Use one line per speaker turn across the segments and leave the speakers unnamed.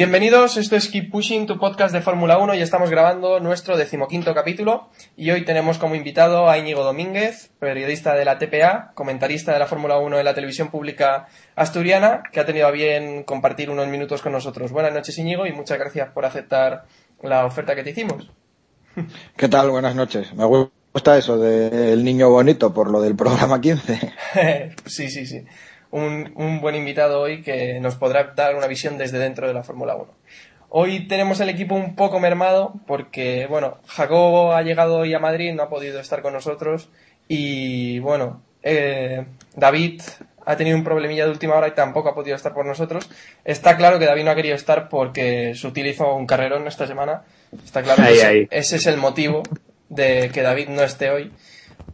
Bienvenidos, esto es Keep Pushing, tu podcast de Fórmula 1 y estamos grabando nuestro decimoquinto capítulo y hoy tenemos como invitado a Íñigo Domínguez, periodista de la TPA, comentarista de la Fórmula 1 de la televisión pública asturiana, que ha tenido a bien compartir unos minutos con nosotros. Buenas noches Íñigo y muchas gracias por aceptar la oferta que te hicimos.
¿Qué tal? Buenas noches. Me gusta eso del niño bonito por lo del programa 15.
sí, sí, sí. Un, un buen invitado hoy que nos podrá dar una visión desde dentro de la Fórmula 1. Hoy tenemos el equipo un poco mermado porque, bueno, Jacobo ha llegado hoy a Madrid, no ha podido estar con nosotros y, bueno, eh, David ha tenido un problemilla de última hora y tampoco ha podido estar por nosotros. Está claro que David no ha querido estar porque se utilizó un carrerón esta semana. Está claro que
Ahí,
ese,
ahí.
ese es el motivo de que David no esté hoy.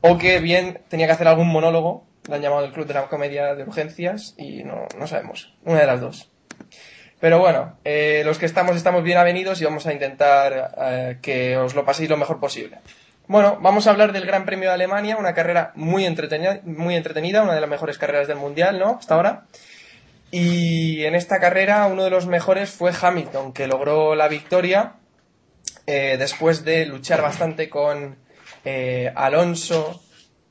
O que bien tenía que hacer algún monólogo, le han llamado el Club de la Comedia de Urgencias y no, no sabemos. Una de las dos. Pero bueno, eh, los que estamos estamos bien avenidos y vamos a intentar eh, que os lo paséis lo mejor posible. Bueno, vamos a hablar del Gran Premio de Alemania, una carrera muy entretenida, muy entretenida, una de las mejores carreras del Mundial, ¿no? Hasta ahora. Y en esta carrera uno de los mejores fue Hamilton, que logró la victoria eh, después de luchar bastante con eh, Alonso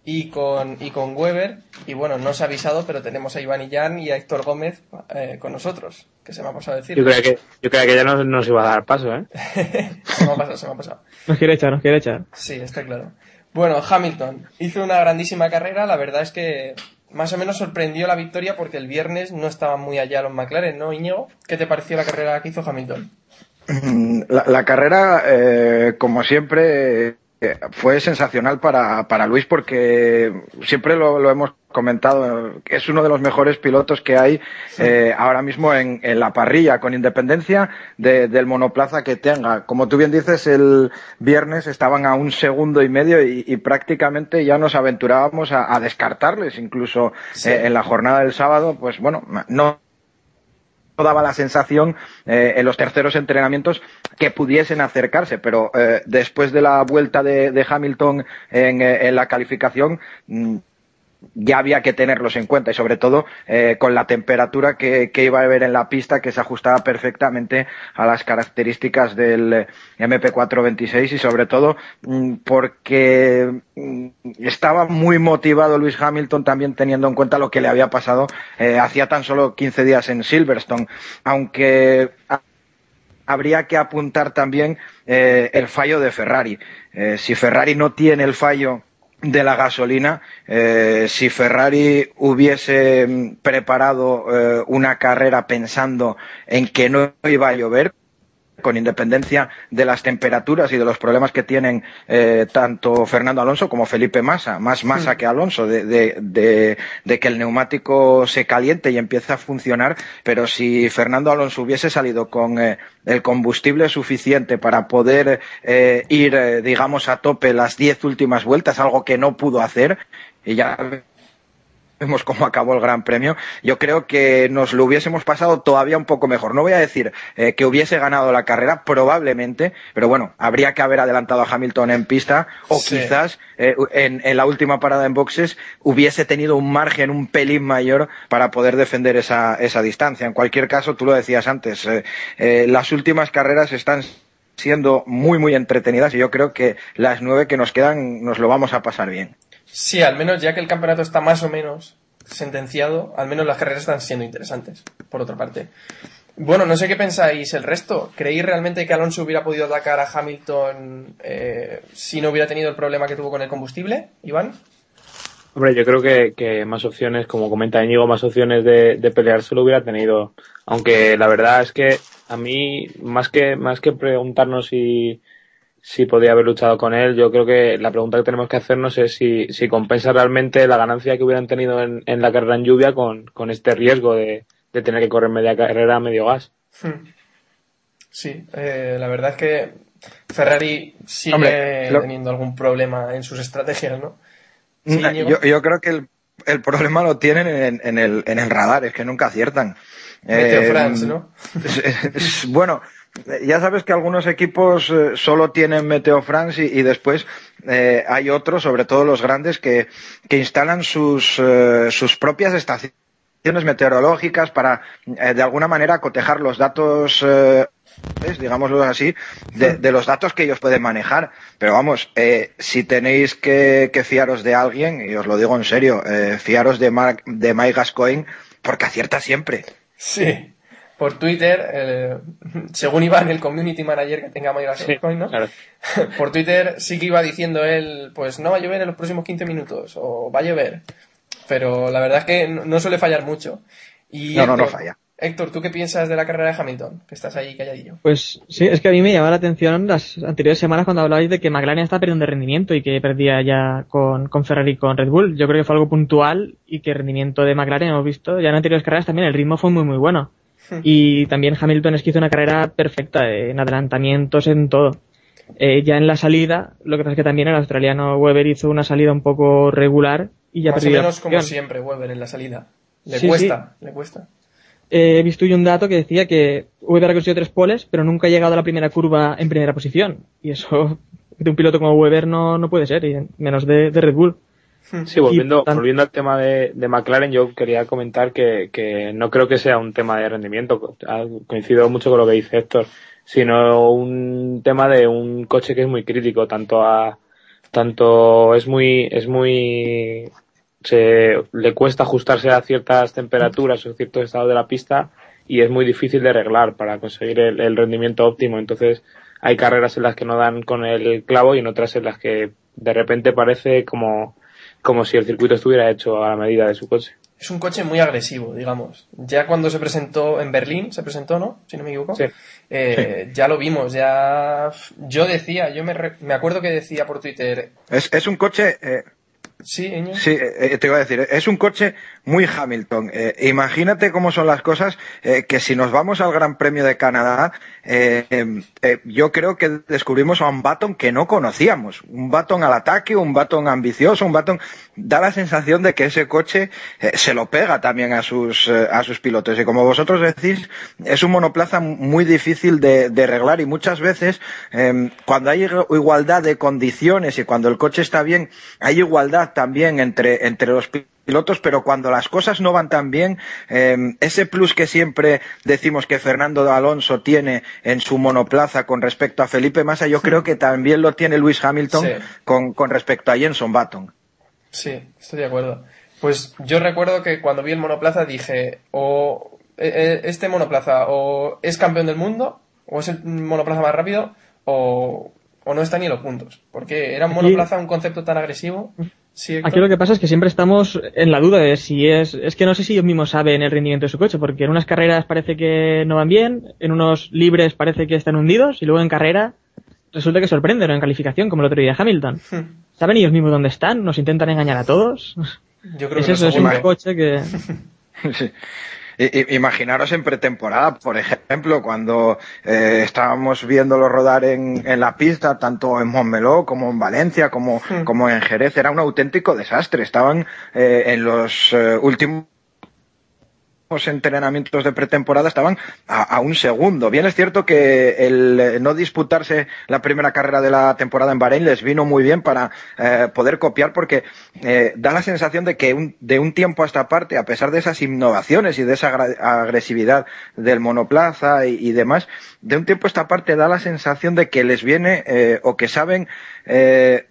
y con, y con Weber. Y bueno, no se ha avisado, pero tenemos a Iván Illán y a Héctor Gómez eh, con nosotros, que se me ha pasado a decir.
Yo creía que, yo creía que ya no nos iba a dar paso, ¿eh?
se me ha pasado, se me ha pasado.
Nos quiere echar, nos quiere echar.
Sí, está claro. Bueno, Hamilton hizo una grandísima carrera. La verdad es que más o menos sorprendió la victoria porque el viernes no estaban muy allá los McLaren, ¿no, Íñigo? ¿Qué te pareció la carrera que hizo Hamilton?
La, la carrera, eh, como siempre, fue sensacional para, para Luis porque siempre lo, lo hemos comentado, es uno de los mejores pilotos que hay eh, ahora mismo en, en, la parrilla, con independencia de, del monoplaza que tenga. Como tú bien dices, el viernes estaban a un segundo y medio y, y prácticamente ya nos aventurábamos a, a descartarles, incluso
Sí.
eh, en la jornada del sábado, pues bueno, no daba la sensación eh, en los terceros entrenamientos que pudiesen acercarse, pero eh, después de la vuelta de, de Hamilton en, eh, en, la calificación mm, ya había que tenerlos en cuenta y sobre todo eh, con la temperatura que, iba a haber en la pista que se ajustaba perfectamente a las características del eh, MP426 y sobre todo mm, porque mm, estaba muy motivado Luis Hamilton también teniendo en cuenta lo que le había pasado eh, hacía tan solo 15 días en Silverstone, aunque habría que apuntar también el fallo de Ferrari. Si Ferrari no tiene el fallo de la gasolina, eh, si Ferrari hubiese mm, preparado eh, una carrera pensando en que no iba a llover, con independencia de las temperaturas y de los problemas que tienen eh, tanto Fernando Alonso como Felipe Massa, más Massa sí. que Alonso, de, de, de, de, que el neumático se caliente y empiece a funcionar, pero si Fernando Alonso hubiese salido con eh, el combustible suficiente para poder eh, ir, digamos, a tope las diez últimas vueltas, algo que no pudo hacer, y ya vemos cómo acabó el Gran Premio, yo creo que nos lo hubiésemos pasado todavía un poco mejor. No voy a decir eh, que hubiese ganado la carrera, probablemente, pero bueno, habría que haber adelantado a Hamilton en pista o
Sí.
quizás eh, en, en la última parada en boxes hubiese tenido un margen un pelín mayor para poder defender esa, esa distancia. En cualquier caso, tú lo decías antes, eh, eh, las últimas carreras están siendo muy, muy entretenidas y yo creo que las nueve que nos quedan nos lo vamos a pasar bien.
Sí, al menos ya que el campeonato está más o menos sentenciado, al menos las carreras están siendo interesantes, por otra parte. Bueno, no sé qué pensáis el resto. ¿Creéis realmente que Alonso hubiera podido atacar a Hamilton eh, si no hubiera tenido el problema que tuvo con el combustible, Iván?
Hombre, yo creo que, más opciones, como comenta Íñigo, más opciones de, de pelear solo hubiera tenido. Aunque la verdad es que a mí, más que, más que preguntarnos si, si podía haber luchado con él, yo creo que la pregunta que tenemos que hacernos es si, si compensa realmente la ganancia que hubieran tenido en, en la carrera en lluvia con, con este riesgo de, de tener que correr media carrera a medio gas.
Hmm. Sí, eh, la verdad es que Ferrari sigue
Hombre, lo-
teniendo algún problema en sus estrategias, ¿no? Sí,
yo, yo creo que el, el problema lo tienen en, en el, en el radar, es que nunca aciertan.
Meteo
Eh,
France, ¿no?
es- es- bueno, ya sabes que algunos equipos eh, solo tienen Meteo France y, después eh, hay otros, sobre todo los grandes, que, que instalan sus, eh, sus propias estaciones meteorológicas para, eh, de alguna manera, cotejar los datos eh, digámoslo así, de, los datos que ellos pueden manejar. Pero vamos, eh, si tenéis que, que fiaros de alguien, y os lo digo en serio, eh, fiaros de, Mark, de Mike Gascoigne, porque acierta siempre.
Sí. Por Twitter, eh, según Iván, el community manager que tenga Mike
Sí,
Gascoigne, ¿no?
claro.
Por Twitter sí que iba diciendo él, pues no va a llover en los próximos 15 minutos, o va a llover. Pero la verdad es que no, no suele fallar mucho. Y
No, no, no falla.
Héctor, ¿tú qué piensas de la carrera de Hamilton? Que estás ahí calladillo.
Pues sí, es que a mí me llamaba la atención las anteriores semanas cuando hablabais de que McLaren está perdiendo de rendimiento y que perdía ya con, con Ferrari y con Red Bull. Yo creo que fue algo puntual y que el rendimiento de McLaren hemos visto ya en anteriores carreras también el ritmo fue muy muy bueno. Y también Hamilton es que hizo una carrera perfecta eh, en adelantamientos, en todo. Eh, ya en la salida, lo que pasa es que también el australiano Weber hizo una salida un poco regular y ya
Más o
la
menos como siempre, Weber en la salida. Le
Sí,
cuesta, le cuesta.
Eh, he visto yo un dato que decía que Weber ha conseguido tres poles, pero nunca ha llegado a la primera curva en primera posición. Y eso de un piloto como Weber no, no puede ser, y menos de, de Red Bull.
Sí, volviendo, volviendo al tema de, de McLaren, yo quería comentar que, que no creo que sea un tema de rendimiento, coincido mucho con lo que dice Héctor, sino un tema de un coche que es muy crítico, tanto a, tanto es muy, es muy, se, le cuesta ajustarse a ciertas temperaturas o ciertos estados de la pista y es muy difícil de arreglar para conseguir el, el rendimiento óptimo. Entonces, hay carreras en las que no dan con el clavo y en otras en las que de repente parece como, como si el circuito estuviera hecho a la medida de su coche.
Es un coche muy agresivo, digamos. Ya cuando se presentó en Berlín, se presentó, ¿no? Si no me equivoco.
Sí.
Eh, Ya lo vimos, ya... Yo decía, yo me, re- me acuerdo que decía por Twitter...
Es, es un coche, eh,
Sí.
Sí, eh, te iba a decir, es un coche muy Hamilton. Eh, imagínate cómo son las cosas, eh, que si nos vamos al Gran Premio de Canadá, eh, eh, eh, yo creo que descubrimos a un Baton que no conocíamos. Un Baton al ataque, un Baton ambicioso, un Baton... Da la sensación de que ese coche eh, se lo pega también a sus, eh, a sus pilotos. Y como vosotros decís, es un monoplaza muy difícil de, de arreglar y muchas veces eh, cuando hay igualdad de condiciones y cuando el coche está bien, hay igualdad también entre, entre los pilotos, pero cuando las cosas no van tan bien, eh, ese plus que siempre decimos que Fernando Alonso tiene en su monoplaza con respecto a Felipe Massa, yo creo que también lo tiene Luis Hamilton
Sí.
con, con respecto a Jenson Button.
Sí, estoy de acuerdo. Pues yo recuerdo que cuando vi el monoplaza dije, o eh, este monoplaza o es campeón del mundo, o es el monoplaza más rápido, o, o no está ni en los puntos. Porque era un monoplaza un concepto tan agresivo. Sí?
Aquí lo que pasa es que siempre estamos en la duda de si es, es que no sé si ellos mismos saben el rendimiento de su coche, porque en unas carreras parece que no van bien, en unos libres parece que están hundidos, y luego en carrera resulta que sorprenden en calificación, como el otro día Hamilton. ¿Saben ellos mismos dónde están? ¿Nos intentan engañar a todos?
Yo creo
Es
que
eso, es un coche que...
Sí. Imaginaros en pretemporada, por ejemplo, cuando eh, estábamos viéndolo rodar en, en la pista, tanto en Montmeló como en Valencia, como, como en Jerez, era un auténtico desastre. Estaban eh, en los eh, últimos entrenamientos de pretemporada estaban a, un segundo. Bien es cierto que el eh, no disputarse la primera carrera de la temporada en Bahrein les vino muy bien para eh, poder copiar porque eh, da la sensación de que de un tiempo a esta parte, a pesar de esas innovaciones y de esa agresividad del monoplaza y, demás, de un tiempo a esta parte da la sensación de que les viene o que saben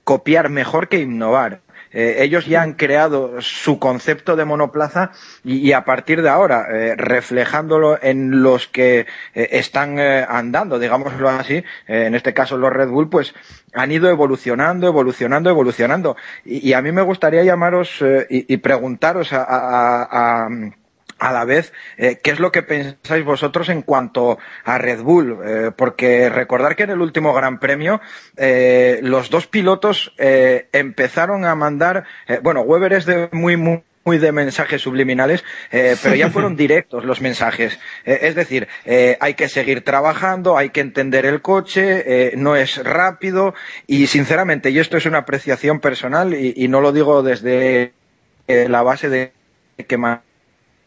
copiar mejor que innovar. Eh, ellos ya han creado su concepto de monoplaza y, a partir de ahora, eh, reflejándolo en los que eh, están andando, digámoslo así, en este caso los Red Bull, pues han ido evolucionando, evolucionando, evolucionando. Y, a mí me gustaría llamaros y, y preguntaros a- a- a- a la vez, eh, ¿qué es lo que pensáis vosotros en cuanto a Red Bull? Eh, porque recordar que en el último Gran Premio eh, los dos pilotos eh, empezaron a mandar, eh, bueno, Weber es de muy, muy muy de mensajes subliminales, eh, pero ya fueron directos los mensajes. Eh, es decir, eh, hay que seguir trabajando, hay que entender el coche, eh, no es rápido y sinceramente, y esto es una apreciación personal y, y no lo digo desde la base de que ma-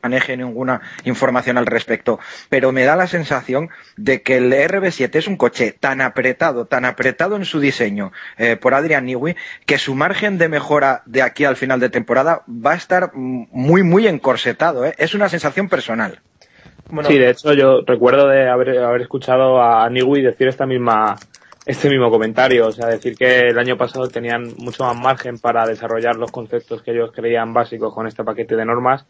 maneje ninguna información al respecto, pero me da la sensación de que el RB7 es un coche tan apretado, tan apretado en su diseño eh, por Adrian Newey, que su margen de mejora de aquí al final de temporada va a estar muy, muy encorsetado. ¿eh? Es una sensación personal.
Bueno,
Sí, de hecho yo recuerdo de haber, haber escuchado a Niwi decir esta misma, este mismo comentario, o sea, decir que el año pasado tenían mucho más margen para desarrollar los conceptos que ellos creían básicos con este paquete de normas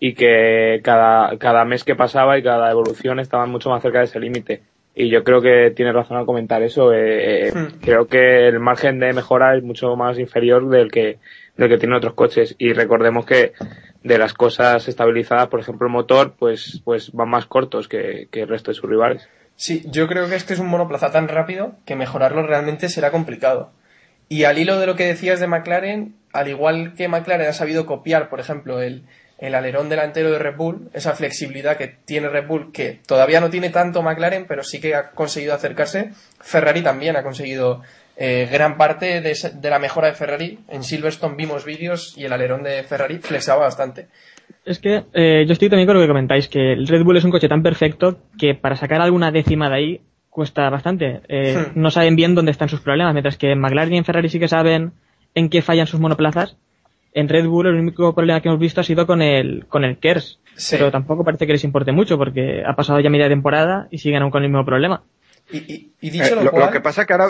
y que cada, cada mes que pasaba y cada evolución estaban mucho más cerca de ese límite. Y yo creo que tiene razón al comentar eso. eh, eh,
Hmm.
Creo que el margen de mejora es mucho más inferior del que, del que tienen otros coches. Y recordemos que de las cosas estabilizadas, por ejemplo, el motor, pues, pues van más cortos que, que el resto de sus rivales.
Sí, yo creo que este es un monoplaza tan rápido que mejorarlo realmente será complicado. Y al hilo de lo que decías de McLaren, al igual que McLaren ha sabido copiar, por ejemplo, el, el alerón delantero de Red Bull, esa flexibilidad que tiene Red Bull, que todavía no tiene tanto McLaren, pero sí que ha conseguido acercarse, Ferrari también ha conseguido eh, gran parte de, esa- de la mejora de Ferrari. En Silverstone vimos vídeos y el alerón de Ferrari flexaba bastante.
Es que eh, yo estoy también con lo que comentáis, que el Red Bull es un coche tan perfecto que para sacar alguna décima de ahí cuesta bastante. Eh,
Hmm.
No saben bien dónde están sus problemas, mientras que en McLaren y Ferrari sí que saben en qué fallan sus monoplazas. En Red Bull el único problema que hemos visto ha sido con el, con el KERS.
Sí.
Pero tampoco parece que les importe mucho porque ha pasado ya media temporada y siguen aún con el mismo problema.
Y, y- y dicho
Eh,
lo,
lo- lo
cual,
que pasa que ahora-.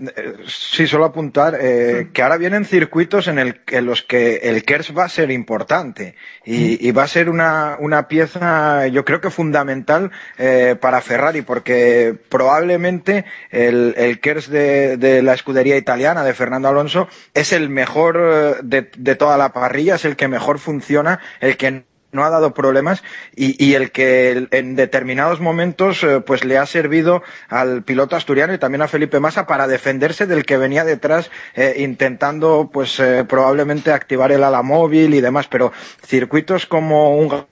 Eh, Sí, solo apuntar eh, que ahora vienen circuitos en, el, en los que el KERS va a ser importante. Y, y va a ser una, una pieza, yo creo que fundamental eh, para Ferrari, porque probablemente el, el KERS de, de la escudería italiana de Fernando Alonso es el mejor de, de toda la parrilla, es el que mejor funciona, el que no ha dado problemas y, y el que en determinados momentos eh, pues le ha servido al piloto asturiano y también a Felipe Massa para defenderse del que venía detrás eh, intentando pues eh, probablemente activar el ala móvil y demás. Pero circuitos como un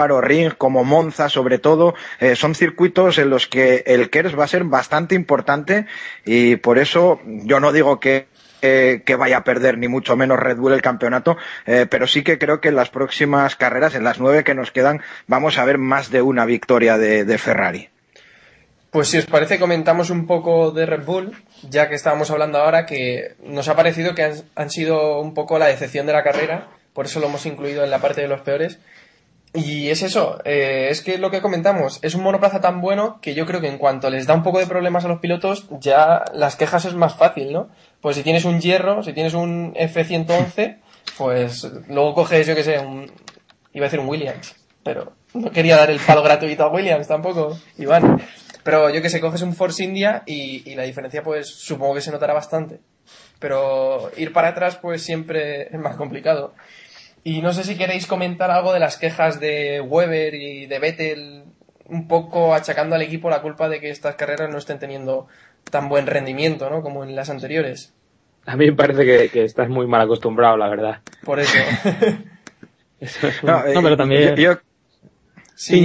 Paro Ring, como Monza sobre todo, eh, son circuitos en los que el KERS va a ser bastante importante y por eso yo no digo que eh, que vaya a perder ni mucho menos Red Bull el campeonato, eh, pero sí que creo que en las próximas carreras, en las nueve que nos quedan, vamos a ver más de una victoria de, Ferrari.
Pues si os parece comentamos un poco de Red Bull, ya que estábamos hablando ahora que nos ha parecido que han, han sido un poco la decepción de la carrera, por eso lo hemos incluido en la parte de los peores. Y es eso, eh, es que lo que comentamos, es un monoplaza tan bueno que yo creo que en cuanto les da un poco de problemas a los pilotos, ya las quejas es más fácil, ¿no? Pues si tienes un hierro, si tienes un F-111, pues luego coges, yo que sé, un... iba a decir un Williams, pero no quería dar el palo gratuito a Williams tampoco, Iván. Pero yo que sé, coges un Force India y, y la diferencia pues supongo que se notará bastante. Pero ir para atrás pues siempre es más complicado. Y no sé si queréis comentar algo de las quejas de Weber y de Vettel, un poco achacando al equipo la culpa de que estas carreras no estén teniendo tan buen rendimiento, ¿no? Como en las anteriores.
A mí me parece que, que estás muy mal acostumbrado, la verdad.
Por eso.
Eso es un-
No, pero también-
Yo, yo-
Sí.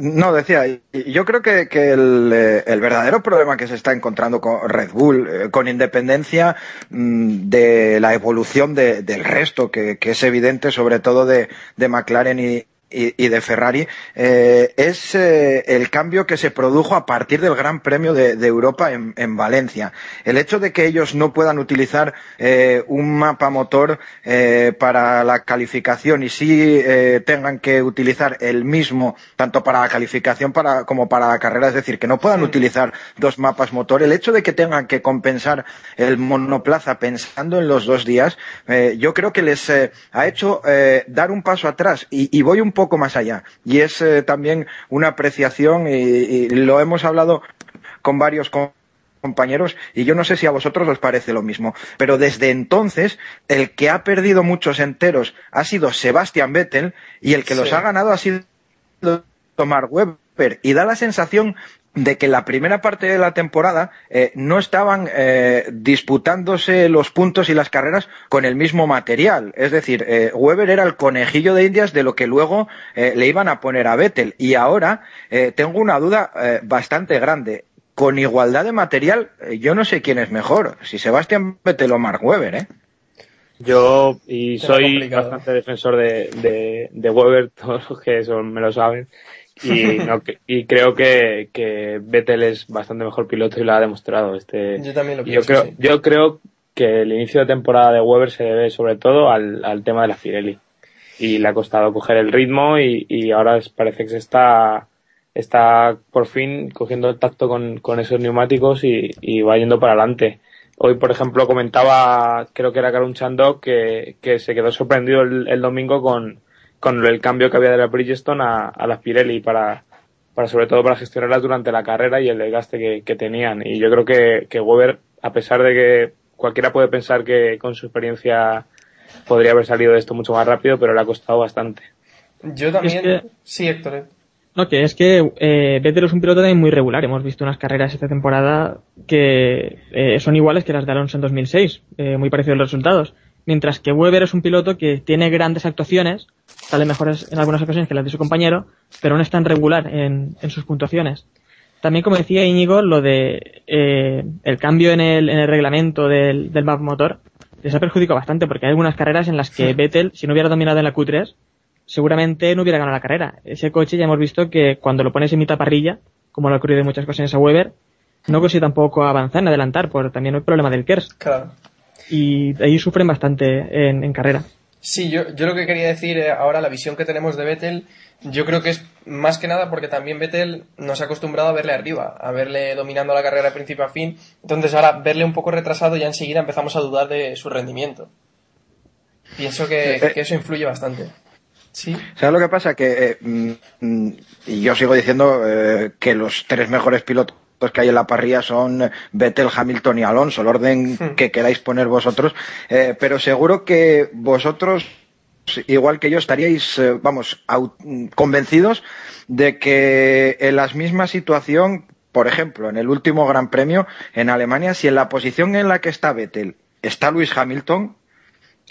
No, decía, yo creo que, que el, eh, el verdadero problema que se está encontrando con Red Bull, eh, con independencia mm, de la evolución de- del resto, que, que es evidente sobre todo de, de McLaren y, y- y de Ferrari, eh, es eh, el cambio que se produjo a partir del Gran Premio de, de Europa en, en Valencia. El hecho de que ellos no puedan utilizar eh, un mapa motor eh, para la calificación y sí tengan que utilizar el mismo tanto para la calificación para, como para la carrera, es decir, que no puedan utilizar dos mapas motor, el hecho de que tengan que compensar el monoplaza pensando en los dos días, yo creo que les ha hecho dar un paso atrás y, y voy un poco más allá. Y es eh, también una apreciación y, y lo hemos hablado con varios com- compañeros y yo no sé si a vosotros os parece lo mismo, pero desde entonces el que ha perdido muchos enteros ha sido Sebastian Vettel y el que los ha ganado ha sido Mark Webber y da la sensación de que la primera parte de la temporada eh, no estaban eh, disputándose los puntos y las carreras con el mismo material. Es decir, eh, Weber era el conejillo de indias de lo que luego eh, le iban a poner a Vettel. Y ahora eh, tengo una duda eh, bastante grande. Con igualdad de material, eh, yo no sé quién es mejor, si Sebastián Vettel o Mark Webber, ¿eh?
Yo, y soy bastante defensor de, de, de Weber, todos los que son, me lo saben, y, no, y creo que, que Vettel es bastante mejor piloto y lo ha demostrado. Este,
Yo también lo
yo
pienso,
creo,
sí.
yo creo que el inicio de temporada de Weber se debe sobre todo al, al tema de la Pirelli. Y le ha costado coger el ritmo y, y ahora parece que se está, está por fin cogiendo el tacto con, con esos neumáticos y, y va yendo para adelante. Hoy, por ejemplo, comentaba, creo que era Karun Chandok, que, que se quedó sorprendido el, el domingo con, con el cambio que había de la Bridgestone a, a las Pirelli para, para sobre todo para gestionarlas durante la carrera y el desgaste que, que tenían. Y yo creo que, que Weber, a pesar de que cualquiera puede pensar que con su experiencia podría haber salido de esto mucho más rápido, pero le ha costado bastante.
Yo también...
Es que-
Sí, Héctor. eh.
No, que es que eh, Vettel es un piloto también muy regular. Hemos visto unas carreras esta temporada que eh, son iguales que las de Alonso en 2006, eh, muy parecidos los resultados. Mientras que Weber es un piloto que tiene grandes actuaciones, sale mejores en algunas ocasiones que las de su compañero, pero no es tan regular en, en sus puntuaciones. También, como decía Íñigo, lo de eh, el cambio en el, en el reglamento del, del map motor les ha perjudicado bastante porque hay algunas carreras en las que Vettel, si no hubiera dominado en la Q3, seguramente no hubiera ganado la carrera. Ese coche ya hemos visto que cuando lo pones en mitad parrilla, como lo ha ocurrido en muchas ocasiones a Weber, no consigue tampoco avanzar en adelantar, por también el problema del KERS.
Claro.
Y ahí sufren bastante en, en carrera.
Sí, yo, yo lo que quería decir eh, ahora, la visión que tenemos de Vettel, yo creo que es más que nada porque también Vettel nos ha acostumbrado a verle arriba, a verle dominando la carrera de principio a fin. Entonces ahora verle un poco retrasado ya enseguida empezamos a dudar de su rendimiento. Pienso que,
Eh,
que eso influye bastante. Sí,
¿Sabes lo que pasa? Que, eh, mm, mm, y yo sigo diciendo eh, que los tres mejores pilotos que hay en la parrilla son Vettel, Hamilton y Alonso, el orden que queráis poner vosotros, eh, pero seguro que vosotros, igual que yo, estaríais, eh, vamos, convencidos de que en la misma situación, por ejemplo, en el último Gran Premio en Alemania, si en la posición en la que está Vettel está Luis Hamilton,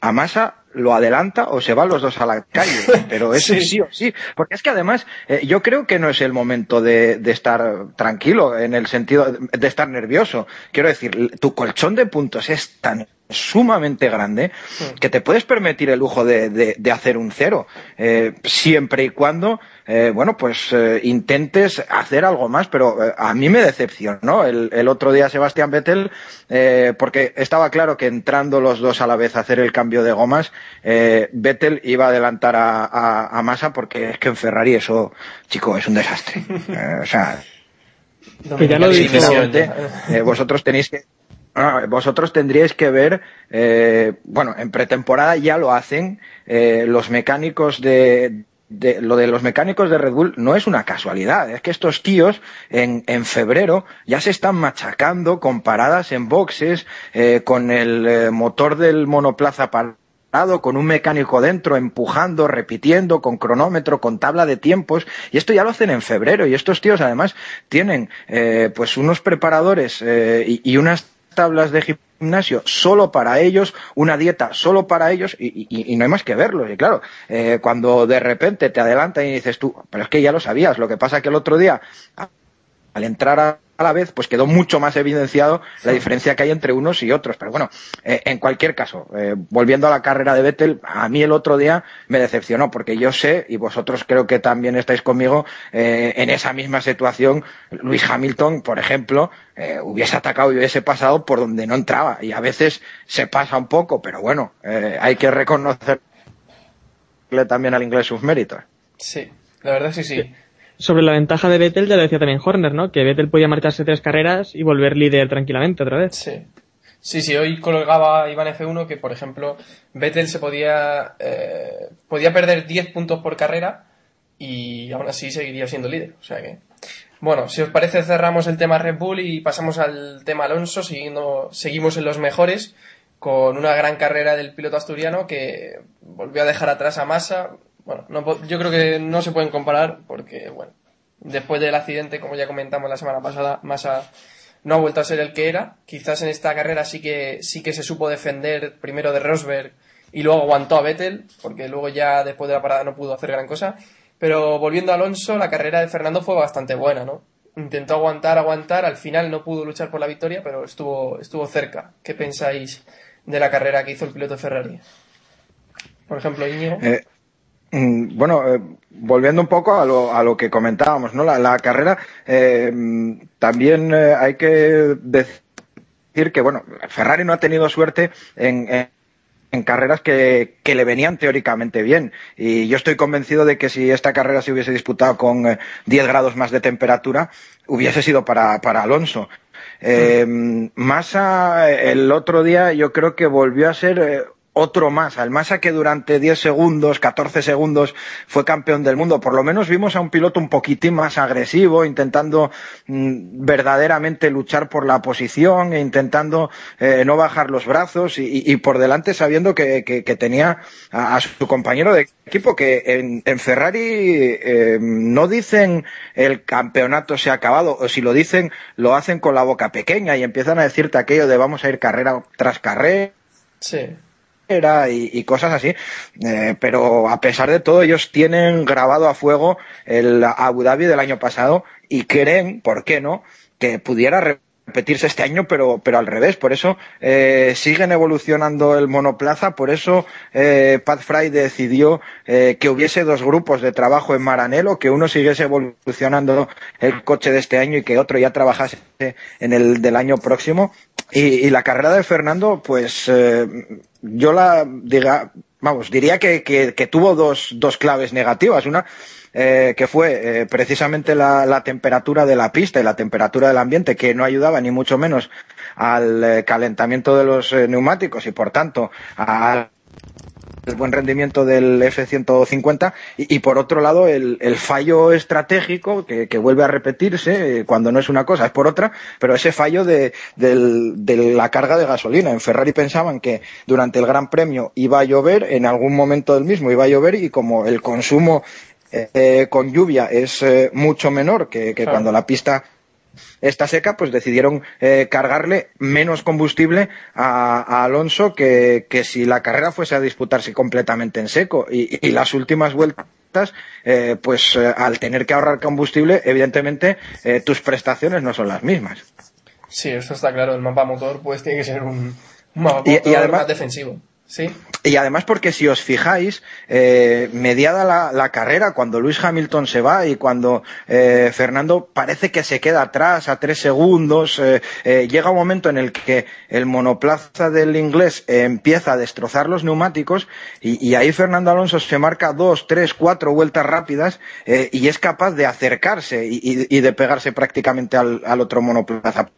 a Massa lo adelanta o se van los dos a la calle. Pero eso
Sí.
sí, o sí. Porque es que además eh, yo creo que no es el momento de, de estar tranquilo en el sentido de, de estar nervioso. Quiero decir, tu colchón de puntos es tan sumamente grande que te puedes permitir el lujo de, de- de hacer un cero. Eh, siempre y cuando eh, bueno pues eh, intentes hacer algo más pero a mí me decepcionó el, el otro día Sebastián Vettel porque estaba claro que entrando los dos a la vez a hacer el cambio de gomas Vettel iba a adelantar a, a, a Massa porque es que en Ferrari eso chico es un desastre. O sea
ya lo
vosotros tenéis que ah, vosotros tendríais que ver eh, bueno en pretemporada ya lo hacen eh, los mecánicos de, lo de los mecánicos de Red Bull no es una casualidad es que estos tíos en, en febrero ya se están machacando con paradas en boxes eh, con el eh, motor del monoplaza para con un mecánico dentro, empujando, repitiendo, con cronómetro, con tabla de tiempos, y esto ya lo hacen en febrero, y estos tíos además tienen eh, pues unos preparadores eh, y, y unas tablas de gimnasio solo para ellos, una dieta solo para ellos y, no hay más que verlo. Y claro, eh, cuando de repente te adelantan y dices tú, pero es que ya lo sabías, lo que pasa que el otro día, al entrar a, a la vez, pues quedó mucho más evidenciado la diferencia que hay entre unos y otros. Pero bueno, eh, en cualquier caso, eh, volviendo a la carrera de Vettel, a mí el otro día me decepcionó porque yo sé, y vosotros creo que también estáis conmigo, eh, en esa misma situación, Luis Hamilton, por ejemplo, eh, hubiese atacado y hubiese pasado por donde no entraba. Y a veces se pasa un poco, pero bueno, eh, hay que reconocerle también al inglés sus méritos.
Sí, la verdad sí, sí.
Sobre la ventaja de Vettel ya lo decía también Horner, ¿no? Que Vettel podía marcharse tres carreras y volver líder tranquilamente otra vez.
Sí. Sí, sí, hoy colgaba Iván F1 que, por ejemplo, Vettel se podía, eh, podía perder 10 puntos por carrera y aún así seguiría siendo líder. O sea que, bueno, si os parece cerramos el tema Red Bull y pasamos al tema Alonso, siguiendo, seguimos en los mejores con una gran carrera del piloto asturiano que volvió a dejar atrás a Massa. Bueno, no yo creo que no se pueden comparar porque, bueno, después del accidente, como ya comentamos la semana pasada, Massa no ha vuelto a ser el que era. Quizás en esta carrera sí que, sí que se supo defender primero de Rosberg y luego aguantó a Vettel, porque luego ya después de la parada no pudo hacer gran cosa. Pero volviendo a Alonso, la carrera de Fernando fue bastante buena, ¿no? Intentó aguantar, aguantar, al final no pudo luchar por la victoria, pero estuvo, estuvo cerca. ¿Qué pensáis de la carrera que hizo el piloto Ferrari? Por ejemplo, Íñigo.
Eh, bueno, eh, volviendo un poco a lo, a lo que comentábamos, ¿no? La, la carrera, eh, mm, también eh, hay que decir que, bueno, Ferrari no ha tenido suerte en, en- en carreras que, que le venían teóricamente bien. Y yo estoy convencido de que si esta carrera se hubiese disputado con eh, 10 grados más de temperatura, hubiese sido para, para Alonso. Eh, Massa, el otro día, yo creo que volvió a ser eh, otro Massa. El Massa que durante 10 segundos, 14 segundos fue campeón del mundo. Por lo menos vimos a un piloto un poquitín más agresivo, intentando mm, verdaderamente luchar por la posición, e intentando eh, no bajar los brazos y, por delante sabiendo que, que- que tenía a, a su compañero de equipo que en, en Ferrari eh, no dicen el campeonato se ha acabado o si lo dicen lo hacen con la boca pequeña y empiezan a decirte aquello de vamos a ir carrera tras carrera
Sí.
Y, cosas así. Eh, pero a pesar de todo, ellos tienen grabado a fuego el Abu Dhabi del año pasado y creen, ¿por qué no?, que pudiera repetirse este año, pero, pero al revés. Por eso eh, siguen evolucionando el monoplaza, por eso eh, Pat Fry decidió que hubiese dos grupos de trabajo en Maranello, que uno siguiese evolucionando el coche de este año y que otro ya trabajase en el del año próximo. Y, y la carrera de Fernando, pues eh, yo la diga, vamos, diría que, que- tuvo dos, dos claves negativas. Una eh, que fue eh, precisamente la, la temperatura de la pista y la temperatura del ambiente, que no ayudaba ni mucho menos al eh, calentamiento de los eh, neumáticos y por tanto al el buen rendimiento del F-150 y, y, por otro lado el, el fallo estratégico que, que, vuelve a repetirse eh, cuando no es una cosa es por otra pero ese fallo de, de, de, la carga de gasolina. En Ferrari pensaban que durante el Gran Premio iba a llover en algún momento del mismo iba a llover y como el consumo eh, con lluvia es eh, mucho menor que, que cuando la pista está seca, pues decidieron eh, cargarle menos combustible a, a Alonso que, que, si la carrera fuese a disputarse completamente en seco. Y, y las últimas vueltas, eh, pues eh, al tener que ahorrar combustible, evidentemente eh, tus prestaciones no son las mismas.
Sí, eso está claro. El mapa motor pues tiene que ser un, un mapa motor
y además,
más defensivo. ¿Sí?
Y además porque si os fijáis, eh, mediada la, carrera, cuando Luis Hamilton se va y cuando eh, Fernando parece que se queda atrás a tres segundos, eh, llega un momento en el que el monoplaza del inglés empieza a destrozar los neumáticos y, ahí Fernando Alonso se marca dos, tres, cuatro vueltas rápidas eh, y es capaz de acercarse y, de pegarse prácticamente al otro monoplaza.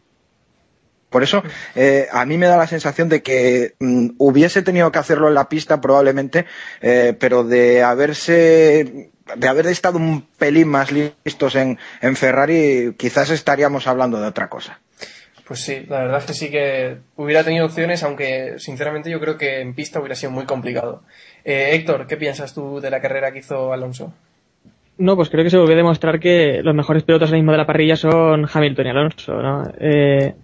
Por eso, eh, a mí me da la sensación de que mm, hubiese tenido que hacerlo en la pista probablemente, eh, pero de haberse, de haber estado un pelín más listos en, en, Ferrari, quizás estaríamos hablando de otra cosa.
Pues sí, la verdad es que sí que hubiera tenido opciones, aunque sinceramente yo creo que en pista hubiera sido muy complicado. Eh, Héctor, ¿qué piensas tú de la carrera que hizo Alonso?
No, pues creo que se volvió a demostrar que los mejores pilotos ahora mismo de la parrilla son Hamilton y Alonso, ¿no? Eh,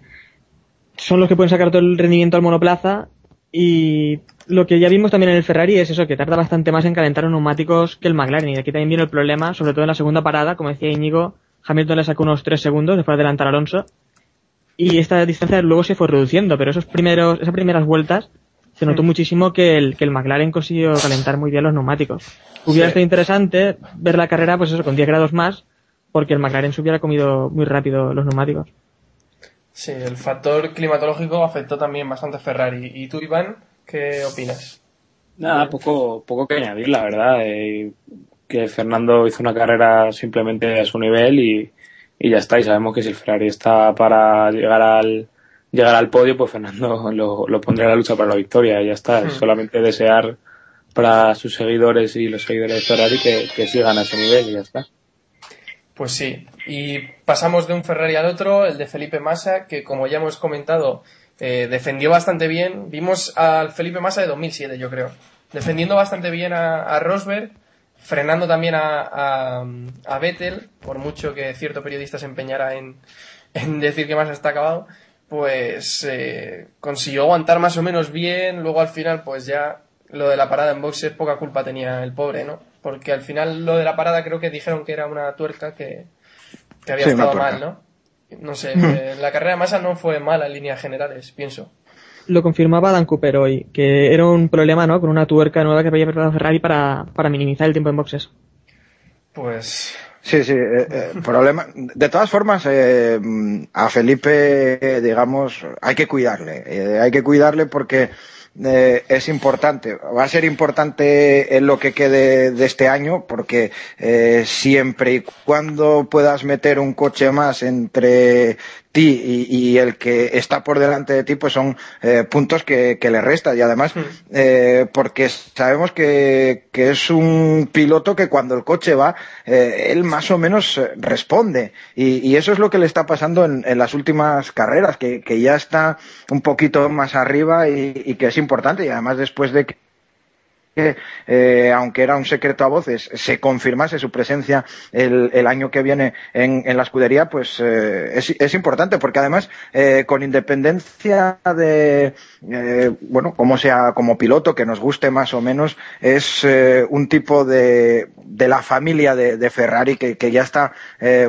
son los que pueden sacar todo el rendimiento al monoplaza y lo que ya vimos también en el Ferrari es eso, que tarda bastante más en calentar los neumáticos que el McLaren y aquí también viene el problema, sobre todo en la segunda parada, como decía Íñigo, Hamilton le sacó unos 3 segundos después de adelantar a Alonso y esta distancia luego se fue reduciendo, pero esos primeros, esas primeras vueltas se notó muchísimo que el, que el McLaren consiguió calentar muy bien los neumáticos. Hubiera
Sí.
estado interesante ver la carrera, pues eso, con 10 grados más, porque el McLaren se hubiera comido muy rápido los neumáticos.
Sí, el factor climatológico afectó también bastante a Ferrari. ¿Y tú, Iván, qué opinas?
Nada, poco, poco que añadir, la verdad. eh, que Fernando hizo una carrera simplemente a su nivel y, y ya está. Y sabemos que si el Ferrari está para llegar al llegar al podio, pues Fernando lo, lo pondrá en la lucha para la victoria. Y ya está. Es
Hmm.
solamente desear para sus seguidores y los seguidores de Ferrari que, que sigan a ese nivel y ya está.
Pues sí. Y pasamos de un Ferrari al otro, el de Felipe Massa, que como ya hemos comentado, eh, defendió bastante bien. Vimos al Felipe Massa de 2007, yo creo. Defendiendo bastante bien a, Rosberg, frenando también a, Vettel, por mucho que cierto periodista se empeñara en, decir que Massa está acabado, pues eh, consiguió aguantar más o menos bien. Luego al final, pues ya lo de la parada en boxes, poca culpa tenía el pobre, ¿no? Porque al final lo de la parada creo que dijeron que era una tuerca que, que había
Sí,
estado mal, ¿no? No sé, eh, la carrera de masa no fue mala en líneas generales, pienso.
Lo confirmaba Dan Cooper hoy, que era un problema, ¿no? Con una tuerca nueva que había preparado Ferrari para, para minimizar el tiempo en boxes.
Pues
Sí, sí, eh, eh, problema. De todas formas, eh, a Felipe, digamos, hay que cuidarle. Eh, hay que cuidarle porque eh, es importante. Va a ser importante en lo que quede de este año porque eh, siempre y cuando puedas meter un coche más entre ti y, y el que está por delante de ti, pues son eh, puntos que, que le resta. Y además, eh, porque sabemos que, que es un piloto que cuando el coche va, eh, él más o menos eh, responde. Y, y eso es lo que le está pasando en, en las últimas carreras, que, que ya está un poquito más arriba y, y que es importante. Y además después de que que, eh, aunque era un secreto a voces, se confirmase su presencia el, el año que viene en, en la escudería, pues eh, es, es importante, porque además, eh, con independencia de, eh, bueno, como sea como piloto, que nos guste más o menos, es un tipo de, de la familia de, Ferrari que, que ya está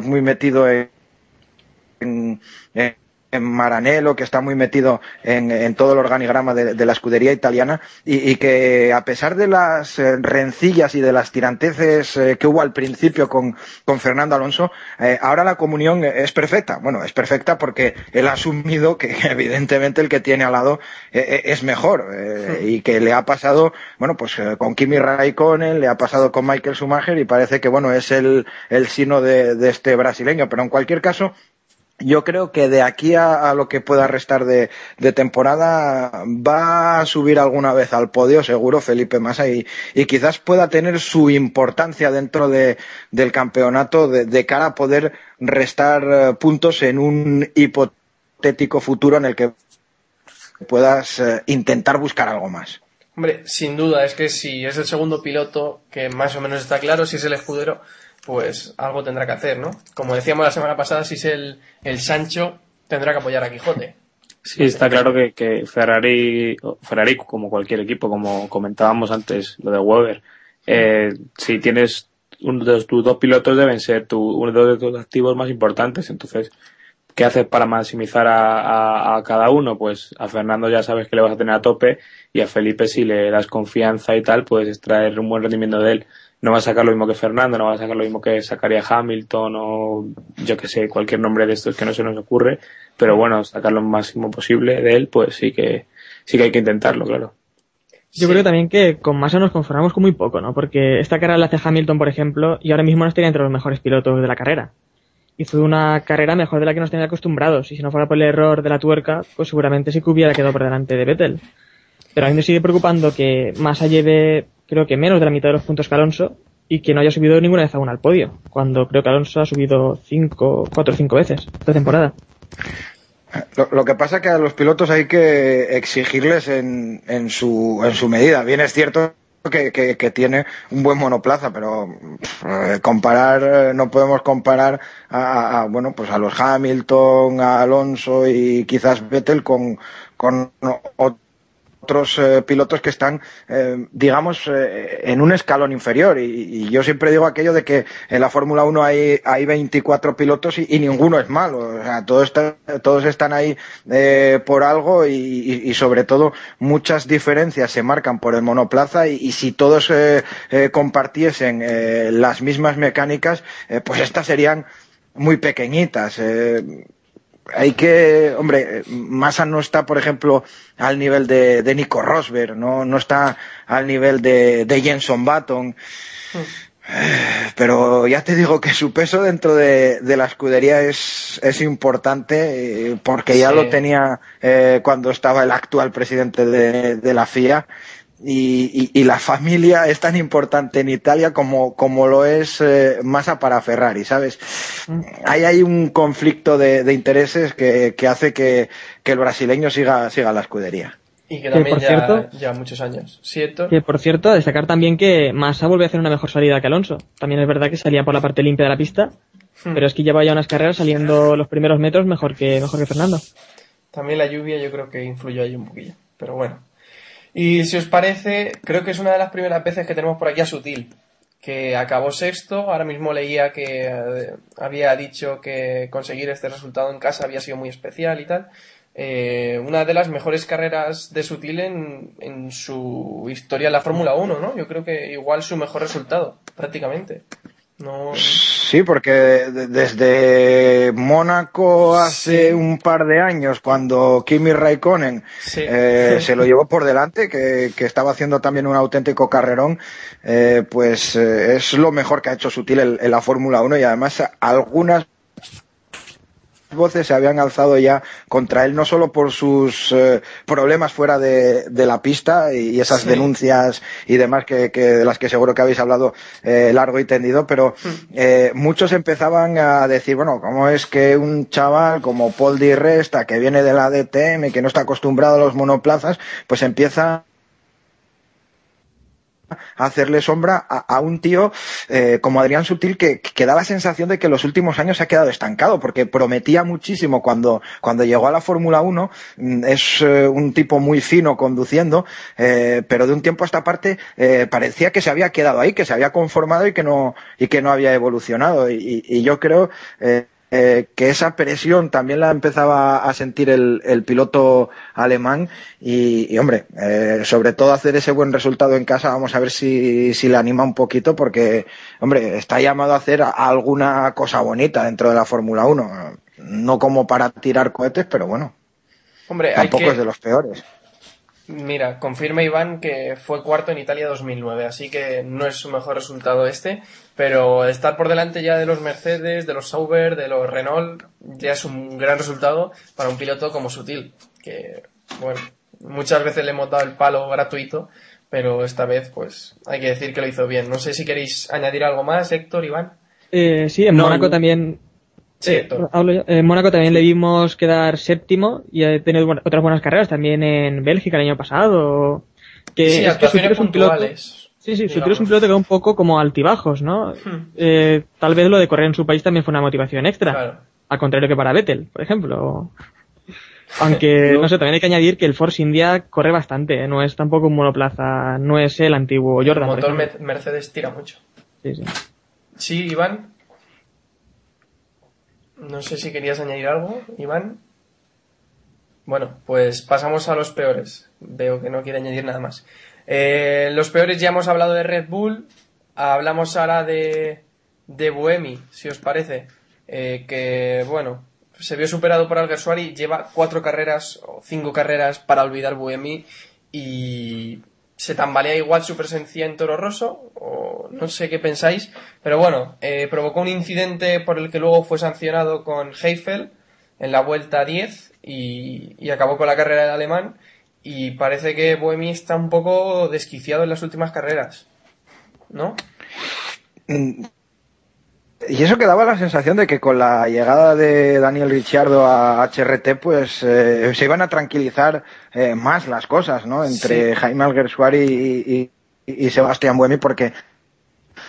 muy metido en, en Maranello, que está muy metido en, en todo el organigrama de, de la escudería italiana y, y que a pesar de las eh, rencillas y de las tiranteces eh, que hubo al principio con, con Fernando Alonso, eh, ahora la comunión es perfecta. Bueno, es perfecta porque él ha asumido que evidentemente el que tiene al lado eh, es mejor eh, y que le ha pasado, bueno, pues con Kimi Raikkonen, le ha pasado con Michael Schumacher y parece que, bueno, es el, el sino de, de este brasileño. Pero en cualquier caso, yo creo que de aquí a, lo que pueda restar de, temporada va a subir alguna vez al podio, seguro, Felipe Massa, y, y quizás pueda tener su importancia dentro de, del campeonato de, de cara a poder restar eh, puntos en un hipotético futuro en el que puedas eh, intentar buscar algo más.
Hombre, sin duda, es que si es el segundo piloto, que más o menos está claro, si es el escudero, pues algo tendrá que hacer, ¿no? Como decíamos la semana pasada, si es el, el Sancho, tendrá que apoyar a Quijote.
Sí, está claro que, que Ferrari, Ferrari, como cualquier equipo, como comentábamos antes, lo de Weber, eh, si tienes uno de tus dos pilotos deben ser tu, uno de tus activos más importantes. Entonces, ¿qué haces para maximizar a, a, a cada uno? Pues a Fernando ya sabes que le vas a tener a tope y a Felipe si le das confianza y tal, puedes extraer un buen rendimiento de él. No va a sacar lo mismo que Fernando, no va a sacar lo mismo que sacaría Hamilton o yo que sé, cualquier nombre de estos que no se nos ocurre, pero bueno, sacar lo máximo posible de él, pues sí que, sí que hay que intentarlo, claro.
Yo creo también que con Massa nos conformamos con muy poco, ¿no? Porque esta carrera la hace Hamilton, por ejemplo, y ahora mismo no estaría entre los mejores pilotos de la carrera. Hizo una carrera mejor de la que nos tenía acostumbrados, y si no fuera por el error de la tuerca, pues seguramente sí que hubiera quedado por delante de Vettel. Pero a mí me sigue preocupando que Massa lleve, creo que menos de la mitad de los puntos que Alonso, y que no haya subido ninguna vez aún al podio, cuando creo que Alonso ha subido cinco, cuatro o cinco veces esta temporada.
Lo, que pasa es que a los pilotos hay que exigirles en, en, su, en su medida. Bien es cierto que, que, tiene un buen monoplaza, pero eh, comparar, eh, no podemos comparar a, a, bueno, pues a los Hamilton, a Alonso y quizás Vettel con, con otros eh, pilotos que están, eh, digamos, eh, en un escalón inferior. Y, yo siempre digo aquello de que en la Fórmula 1 hay, hay 24 pilotos y, ninguno es malo. O sea, todos, está, todos están ahí por algo y, sobre todo muchas diferencias se marcan por el monoplaza y, si todos compartiesen las mismas mecánicas, pues estas serían muy pequeñitas hay que, hombre, Massa no está, por ejemplo, al nivel de, de Nico Rosberg, no, no está al nivel de, de Jenson Button. Pero ya te digo que su peso dentro de, de la escudería es, es importante eh, porque ya sí. lo tenía eh, cuando estaba el actual presidente de, de la FIA y, y, y, la familia es tan importante en Italia como, como lo es eh, Massa para Ferrari, ¿sabes? Hay, hay un conflicto de, de intereses que, que, hace que, que el brasileño siga, siga la escudería.
Y que también que, ya, cierto, ya muchos años. ¿Cierto?
Que por cierto, destacar también que Massa vuelve a hacer una mejor salida que Alonso. También es verdad que salía por la parte limpia de la pista, hmm. pero es que lleva ya unas carreras saliendo los primeros metros mejor que, mejor que Fernando.
También la lluvia yo creo que influyó ahí un poquillo, pero bueno. Y si os parece, creo que es una de las primeras veces que tenemos por aquí a Sutil, que acabó sexto. Ahora mismo leía que eh, había dicho que conseguir este resultado en casa había sido muy especial y tal. Eh, una de las mejores carreras de Sutil en, en su historia en la Fórmula 1, ¿no? Yo creo que igual su mejor resultado, prácticamente. No...
Sí, porque desde Mónaco hace un par de años, cuando Kimi Raikkonen sí. eh, se lo llevó por delante, que, que, estaba haciendo también un auténtico carrerón, eh, pues eh, es lo mejor que ha hecho Sutil en, en la Fórmula 1 y además algunas voces se habían alzado ya contra él, no solo por sus eh, problemas fuera de, de, la pista y esas sí. denuncias y demás que, que, de las que seguro que habéis hablado eh, largo y tendido, pero mm. eh, muchos empezaban a decir, bueno, ¿cómo es que un chaval como Paul Di Resta, que viene de la DTM, que no está acostumbrado a los monoplazas, pues empieza hacerle sombra a, un tío eh, como Adrián Sutil que, que, da la sensación de que en los últimos años se ha quedado estancado porque prometía muchísimo cuando, cuando llegó a la Fórmula 1 mm, es eh, un tipo muy fino conduciendo eh, pero de un tiempo a esta parte parecía que se había quedado ahí que se había conformado y que no, y que no había evolucionado. Y, yo creo eh, que esa presión también la empezaba a sentir el, el piloto alemán y, y hombre, eh, sobre todo hacer ese buen resultado en casa, vamos a ver si, si le anima un poquito porque, hombre, está llamado a hacer alguna cosa bonita dentro de la Fórmula 1, no como para tirar cohetes, pero bueno,
hombre,
tampoco
hay que...
es de los peores.
Mira, confirma Iván que fue cuarto en Italia 2009, así que no es su mejor resultado este, pero estar por delante ya de los Mercedes, de los Sauber, de los Renault, ya es un gran resultado para un piloto como Sutil, que, bueno, muchas veces le hemos dado el palo gratuito, pero esta vez, pues, hay que decir que lo hizo bien. No sé si queréis añadir algo más, Héctor, Iván.
Eh, sí, en no, Mónaco también
Sí,
eh, hablo yo. En Mónaco también le vimos quedar séptimo y ha tenido otras buenas carreras también en Bélgica el año pasado. Que
sí,
es que
es un piloto.
Sí, sí, Sutil es un piloto que un poco como altibajos, ¿no? Hmm. Eh, tal vez lo de correr en su país también fue una motivación extra.
Claro.
Al contrario que para Vettel, por ejemplo. Aunque, no sé, también hay que añadir que el Force India corre bastante, ¿eh? no es tampoco un monoplaza, no es el antiguo Jordan.
El motor Mercedes tira mucho.
Sí, sí.
Sí, Iván. No sé si querías añadir algo, Iván. Bueno, pues pasamos a los peores. Veo que no quiere añadir nada más. Eh, los peores ya hemos hablado de Red Bull. Hablamos ahora de, de Buemi, si os parece. Eh, que, bueno, se vio superado por Alguersuari. Lleva cuatro carreras o cinco carreras para olvidar Buemi. Y se tambalea igual su presencia en Toro Rosso, o no sé qué pensáis, pero bueno, eh, provocó un incidente por el que luego fue sancionado con Heifel en la vuelta 10 y, y acabó con la carrera del alemán y parece que Boemi está un poco desquiciado en las últimas carreras, ¿no?
Mm, y eso que daba la sensación de que con la llegada de Daniel Ricciardo a HRT, pues eh, se iban a tranquilizar eh, más las cosas, ¿no? Entre sí. Jaime Alguersuari y, y, y Sebastián Buemi porque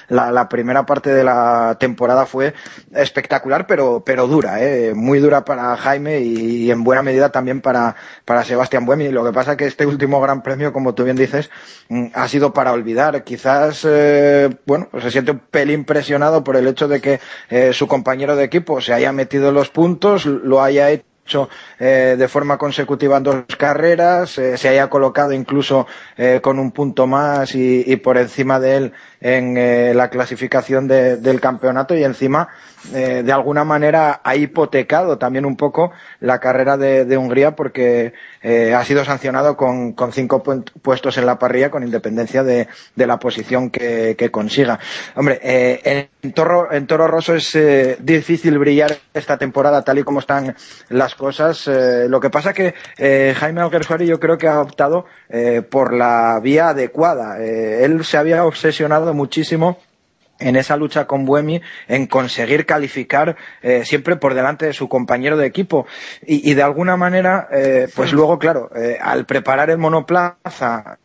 la, la, primera parte de la temporada fue espectacular, pero, pero dura, ¿eh? muy dura para Jaime y, y, en buena medida también para, para Sebastián Buemi. Lo que pasa es que este último gran premio, como tú bien dices, mm, ha sido para olvidar. Quizás, eh, bueno, pues se siente un pelín presionado por el hecho de que eh, su compañero de equipo se haya metido los puntos, lo haya hecho eh, de forma consecutiva en dos carreras, eh, se haya colocado incluso eh, con un punto más y, por encima de él en eh, la clasificación de, del campeonato y encima de alguna manera ha hipotecado también un poco la carrera de, Hungría porque ha sido sancionado con, con cinco pu puestos en la parrilla con independencia de, la posición que, que consiga. Hombre, en, Toro, en Toro Rosso es difícil brillar esta temporada tal y como están las cosas. Eh, lo que pasa que eh, Jaime Alguersuari yo creo que ha optado eh, por la vía adecuada. Eh, él se había obsesionado muchísimo en esa lucha con Buemi en conseguir calificar eh, siempre por delante de su compañero de equipo y, y de alguna manera eh, pues luego claro eh, al preparar el monoplaza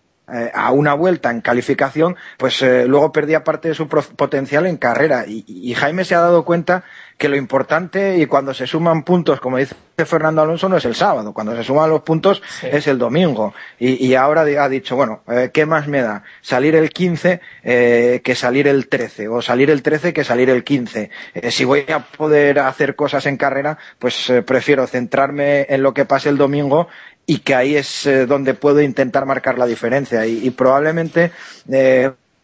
a una vuelta en calificación, pues luego perdía parte de su potencial en carrera. Y, y, Jaime se ha dado cuenta que lo importante y cuando se suman puntos, como dice Fernando Alonso, no es el sábado, cuando se suman los puntos sí. es el domingo. Y, y ahora ha dicho, bueno, eh, ¿qué más me da? Salir el 15 eh, que salir el 13, o salir el 13 que salir el 15. Eh, si voy a poder hacer cosas en carrera, pues prefiero centrarme en lo que pase el domingo y que ahí es donde puedo intentar marcar la diferencia. Y, y probablemente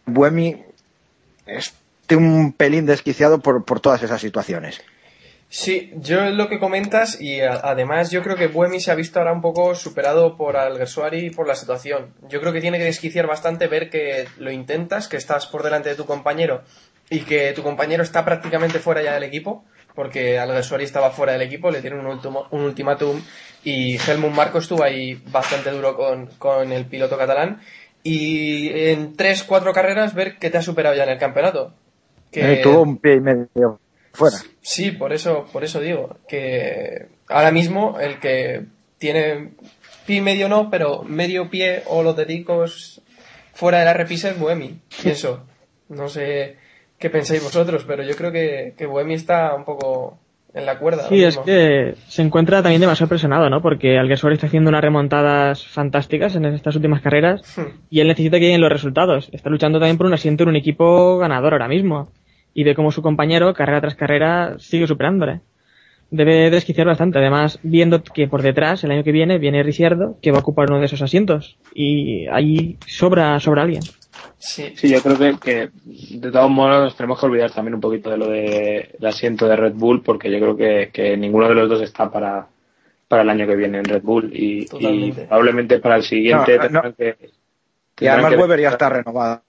Buemi esté un pelín desquiciado por, por todas esas situaciones.
Sí, yo lo que comentas y además yo creo que Buemi se ha visto ahora un poco superado por Alguersuari y por la situación. Yo creo que tiene que desquiciar bastante ver que lo intentas, que estás por delante de tu compañero y que tu compañero está prácticamente fuera ya del equipo, porque Alguersuari estaba fuera del equipo, le tiene un, ultimo, un ultimátum y Helmut Marco estuvo ahí bastante duro con, con el piloto catalán y en tres, cuatro carreras ver que te ha superado ya en el campeonato.
Que... Eh, tuvo un pie y medio fuera.
Sí, por eso, por eso digo que ahora mismo el que tiene pie y medio no, pero medio pie o los dedicos fuera de la repisa es Boemi, pienso. No sé qué pensáis vosotros, pero yo creo que, que Boemi está un poco en la cuerda.
Sí, es que se encuentra también demasiado presionado, ¿no? Porque Alguersuari está haciendo unas remontadas fantásticas en estas últimas carreras hmm. y él necesita que lleguen los resultados. Está luchando también por un asiento en un equipo ganador ahora mismo y ve como su compañero, carrera tras carrera, sigue superándole. Debe desquiciar bastante, además viendo que por detrás, el año que viene, viene Ricciardo, que va a ocupar uno de esos asientos, y ahí sobra, sobra alguien.
Sí, sí, yo creo que, que de todos modos tenemos que olvidar también un poquito de lo del de asiento de Red Bull, porque yo creo que, que ninguno de los dos está para, para el año que viene en Red Bull y, y probablemente para el siguiente
no, no. que... Y además que... Weber ya está renovada.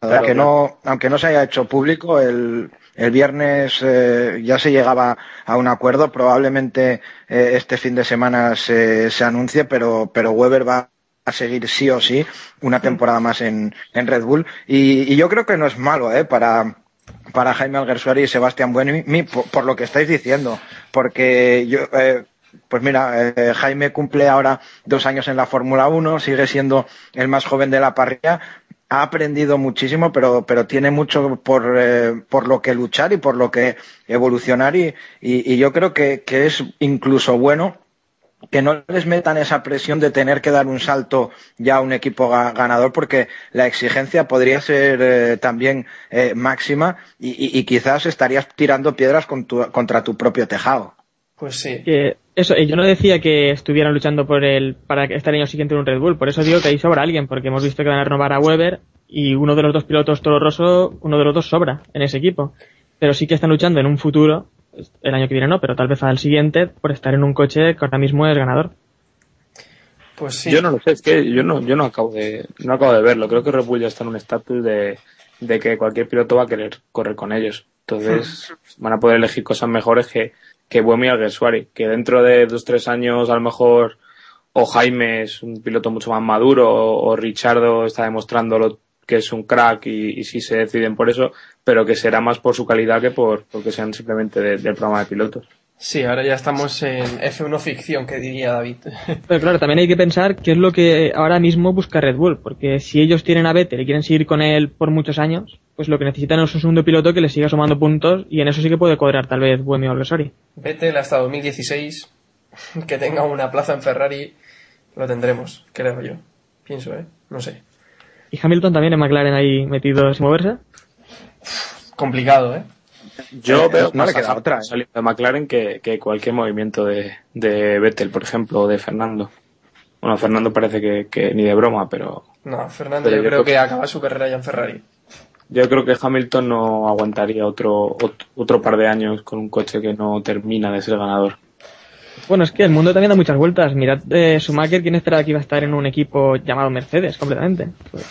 Claro, aunque no aunque no se haya hecho público el, el viernes eh, ya se llegaba a un acuerdo. Probablemente eh, este fin de semana se, se anuncie pero pero Weber va a seguir sí o sí una temporada más en, en Red Bull. Y, y yo creo que no es malo eh para para Jaime Alguersuari y Sebastián Buemi por, por, lo que estáis diciendo. Porque yo eh, pues mira, eh, Jaime cumple ahora dos años en la Fórmula 1, sigue siendo el más joven de la parrilla, ha aprendido muchísimo, pero, pero tiene mucho por, eh, por lo que luchar y por lo que evolucionar y, y, y yo creo que, que, es incluso bueno que no les metan esa presión de tener que dar un salto ya a un equipo ga ganador porque la exigencia podría ser eh, también eh, máxima y, y, y, quizás estarías tirando piedras con tu, contra tu propio tejado.
Pues sí.
Eso, yo no decía que estuvieran luchando por el para estar el año siguiente en un Red Bull, por eso digo que ahí sobra alguien, porque hemos visto que van a renovar a Weber y uno de los dos pilotos Toro Rosso, uno de los dos sobra en ese equipo. Pero sí que están luchando en un futuro, el año que viene no, pero tal vez al siguiente, por estar en un coche que ahora mismo es ganador.
Pues sí. Yo no lo sé, es que yo no, yo no acabo de, no acabo de verlo. Creo que Red Bull ya está en un estatus de, de que cualquier piloto va a querer correr con ellos. Entonces van a poder elegir cosas mejores que, que Buemi y Alguersuari, que dentro de dos tres años a lo mejor o Jaime es un piloto mucho más maduro o, Richardo está demostrando lo que es un crack y, sí se deciden por eso, pero que será más por su calidad que por porque sean simplemente de, del programa de pilotos.
Sí, ahora ya estamos en F1 ficción, que diría David.
Pero claro, también hay que pensar qué es lo que ahora mismo busca Red Bull, porque si ellos tienen a Vettel y quieren seguir con él por muchos años, pues lo que necesitan es un segundo piloto que les siga sumando puntos y en eso sí que puede cuadrar tal vez Buemi o Alessori.
Vettel hasta 2016, que tenga una plaza en Ferrari, lo tendremos, creo yo. Pienso, ¿eh? No sé.
Y Hamilton también en McLaren ahí metido sin moverse.
Complicado, ¿eh?
Yo
Eh,
veo
no
más
le queda otra, ¿eh?
saliendo de McLaren que, que cualquier movimiento de, de Vettel, por ejemplo, o de Fernando. Bueno, Fernando parece que, que ni de broma, pero
No, Fernando,
Pero
yo
yo
creo
creo
que acaba su carrera ya en Ferrari.
yo creo que Hamilton no aguantaría otro, ot- otro par de años con un coche que no termina de ser ganador.
Bueno, es que el mundo también da muchas vueltas. Mirad, eh, Schumacher, ¿quién esperaba que iba a estar en un equipo llamado Mercedes completamente? Pues,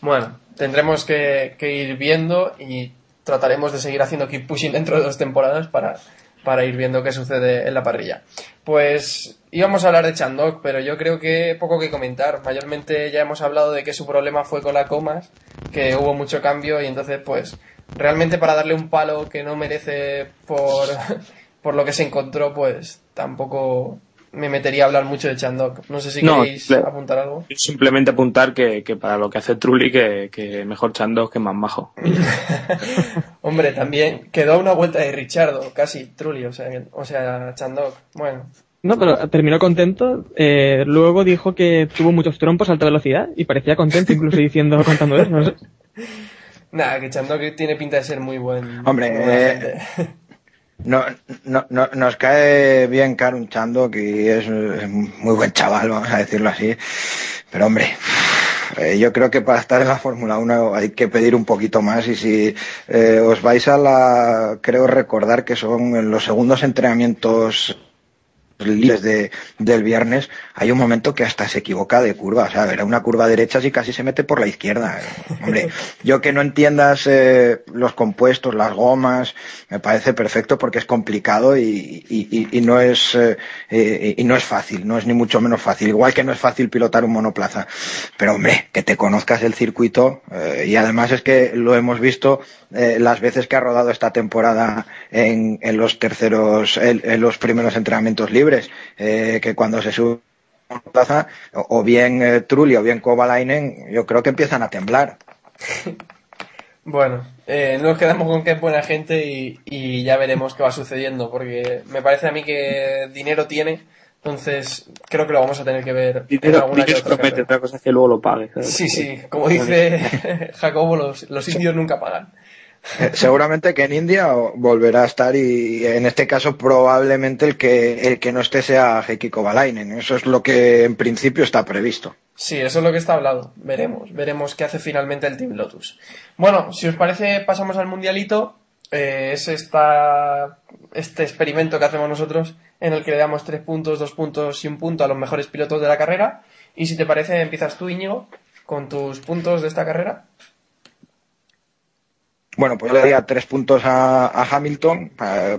Bueno, tendremos que, que ir viendo y trataremos de seguir haciendo keep pushing dentro de dos temporadas para, para ir viendo qué sucede en la parrilla. Pues íbamos a hablar de Chandok, pero yo creo que poco que comentar. Mayormente ya hemos hablado de que su problema fue con la comas, que hubo mucho cambio y entonces pues realmente para darle un palo que no merece por, por lo que se encontró, pues tampoco me metería a hablar mucho de Chandok. No sé si
No,
queréis
le-
apuntar algo.
Simplemente apuntar que, que para lo que hace Trulli, que, que mejor Chandos que más majo.
Hombre, también quedó a una vuelta de Richardo, casi Trulli, o sea, o sea, Chandok. Bueno,
no, pero terminó contento. eh, luego dijo que tuvo muchos trompos a alta velocidad y parecía contento incluso diciendo, contando eso. No sé.
nada, que Chandok tiene pinta de ser muy buen.
Hombre, eh. No, no, no- nos cae bien Karun Chando, que es, muy buen chaval, vamos a decirlo así. Pero hombre, eh, yo creo que para estar en la Fórmula 1 hay que pedir un poquito más y si eh, os vais a la, creo recordar que son los segundos entrenamientos libres de, del viernes, hay un momento que hasta se equivoca de curva, o sea, era una curva derecha y casi se mete por la izquierda. Hombre, yo que no entiendas eh, los compuestos, las gomas, me parece perfecto porque es complicado y, y- y- no es eh, eh, y no es fácil, no es ni mucho menos fácil. Igual que no es fácil pilotar un monoplaza, pero hombre, que te conozcas el circuito eh, y además es que lo hemos visto eh, las veces que ha rodado esta temporada en, en los terceros, en, en los primeros entrenamientos libres, eh, que cuando se sube a una plaza, o, o bien eh, Trulli o bien Kovalainen, yo creo que empiezan a temblar.
Bueno, eh, nos quedamos con que es buena gente y, y ya veremos qué va sucediendo, porque me parece a mí que dinero tiene, entonces creo que lo vamos a tener que ver en
Dinero,
alguna
dinero
otra
promete,
carrera.
otra cosa es que luego lo pague. ¿sabes?
Sí, sí, como dice Jacobo, los, los indios nunca pagan.
Eh, Seguramente que en India volverá a estar y en este caso probablemente el que el que no esté sea Heikki Kovalainen. Eso es lo que en principio está previsto.
Sí, eso es lo que está hablado. Veremos, veremos qué hace finalmente el Team Lotus. Bueno, si os parece, pasamos al mundialito. Eh, es esta, este experimento que hacemos nosotros en el que le damos tres puntos, dos puntos y un punto a los mejores pilotos de la carrera. Y si te parece, empiezas tú, Íñigo, con tus puntos de esta carrera.
Bueno, pues yo le daría tres puntos a, a Hamilton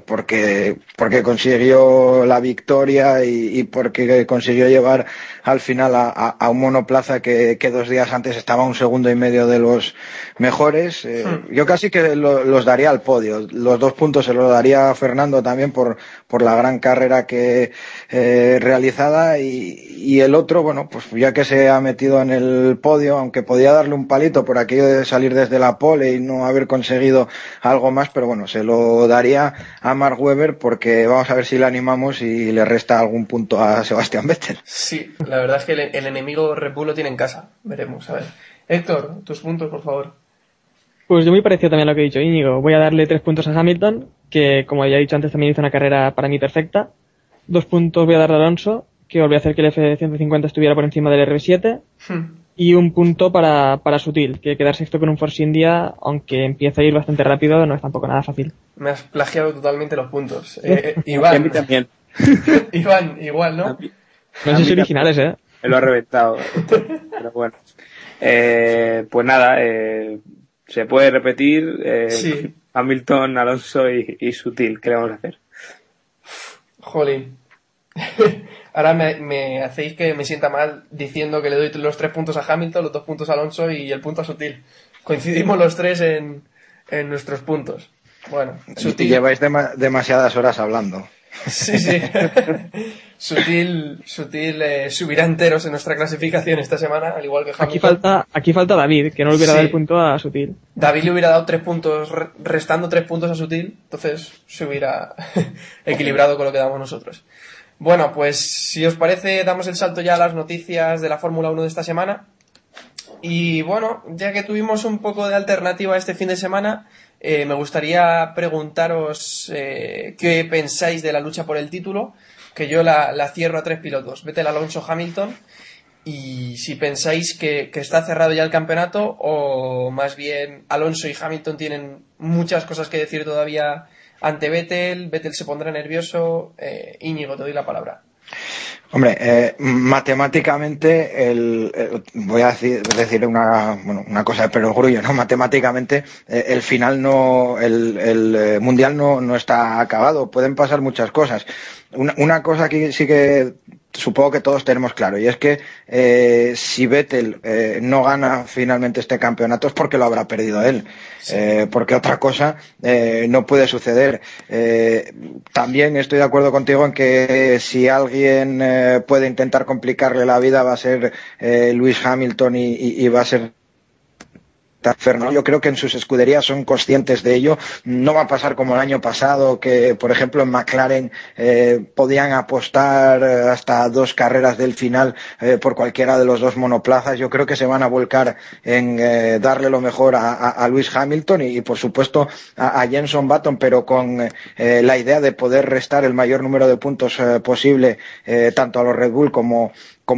porque, porque consiguió la victoria y, y porque consiguió llevar al final a, a- a un monoplaza que, que dos días antes estaba un segundo y medio de los mejores. Eh, Yo casi que lo- los daría al podio. Los dos puntos se los daría a Fernando también por, por la gran carrera que eh, realizada y, y el otro, bueno, pues ya que se ha metido en el podio, aunque podía darle un palito por aquello de salir desde la pole y no haber conseguido algo más, pero bueno, se lo daría a Mark Webber porque vamos a ver si le animamos y le resta algún punto a Sebastián Vettel.
Sí, la verdad es que el, el enemigo Red Bull lo tiene en casa. Veremos, a ver. Héctor, tus puntos, por favor.
Pues yo muy parecido también a lo que he dicho Íñigo. Voy a darle tres puntos a Hamilton, que como ya he dicho antes también hizo una carrera para mí perfecta. Dos puntos voy a darle a Alonso, que volvió a hacer que el F-150 estuviera por encima del RB7.
Hmm.
Y un punto para, para Sutil, que quedar sexto con un Force India, aunque empieza a ir bastante rápido, no es tampoco nada fácil.
Me has plagiado totalmente los puntos. Eh, eh,
Y a mí
Iván,
también.
Iván, igual,
A
¿no?
mí-
No sé si originales, ¿eh?
Me lo ha reventado. Pero bueno. Eh, pues nada, eh, se puede repetir. eh,
Sí.
Hamilton, Alonso y, y Sutil. ¿Qué le vamos a hacer?
Jolín. Ahora me, me hacéis que me sienta mal diciendo que le doy los tres puntos a Hamilton, los dos puntos a Alonso y el punto a Sutil. Coincidimos los tres en, en nuestros puntos. Bueno,
Y
sutil.
lleváis dema- demasiadas horas hablando.
Sí, sí. sutil, sutil eh, subirá enteros en nuestra clasificación esta semana, al igual que Hamilton.
Aquí falta, aquí falta David, que no le hubiera
Sí.
dado el punto a Sutil.
David le hubiera dado tres puntos, re- restando tres puntos a Sutil, entonces se hubiera equilibrado con lo que damos nosotros. Bueno, pues si os parece, damos el salto ya a las noticias de la Fórmula 1 de esta semana. Y bueno, ya que tuvimos un poco de alternativa este fin de semana, eh, me gustaría preguntaros eh, qué pensáis de la lucha por el título, que yo la, cierro a tres pilotos, Vettel, Alonso, Hamilton, y si pensáis que está cerrado ya el campeonato o más bien Alonso y Hamilton tienen muchas cosas que decir todavía ante Vettel, Vettel se pondrá nervioso, eh, Íñigo, te doy la palabra.
Hombre, eh, matemáticamente, el, voy a decir, decir una, bueno, una cosa de perogrullo, ¿no? Matemáticamente, eh, el final no, el, el, eh, mundial no, no está acabado. Pueden pasar muchas cosas. Una, una cosa que sí que supongo que todos tenemos claro, y es que eh, si Vettel eh, no gana finalmente este campeonato es porque lo habrá perdido él, Eh, porque otra cosa eh, no puede suceder. Eh, también estoy de acuerdo contigo en que si alguien eh, puede intentar complicarle la vida va a ser eh, Lewis Hamilton y, y- y va a ser Fernando, yo creo que en sus escuderías son conscientes de ello. No va a pasar como el año pasado, que por ejemplo en McLaren eh, podían apostar eh, hasta dos carreras del final eh, por cualquiera de los dos monoplazas. Yo creo que se van a volcar en darle lo mejor a, Lewis Hamilton y, por supuesto a, Jenson Button, pero con la idea de poder restar el mayor número de puntos posible tanto a los Red Bull como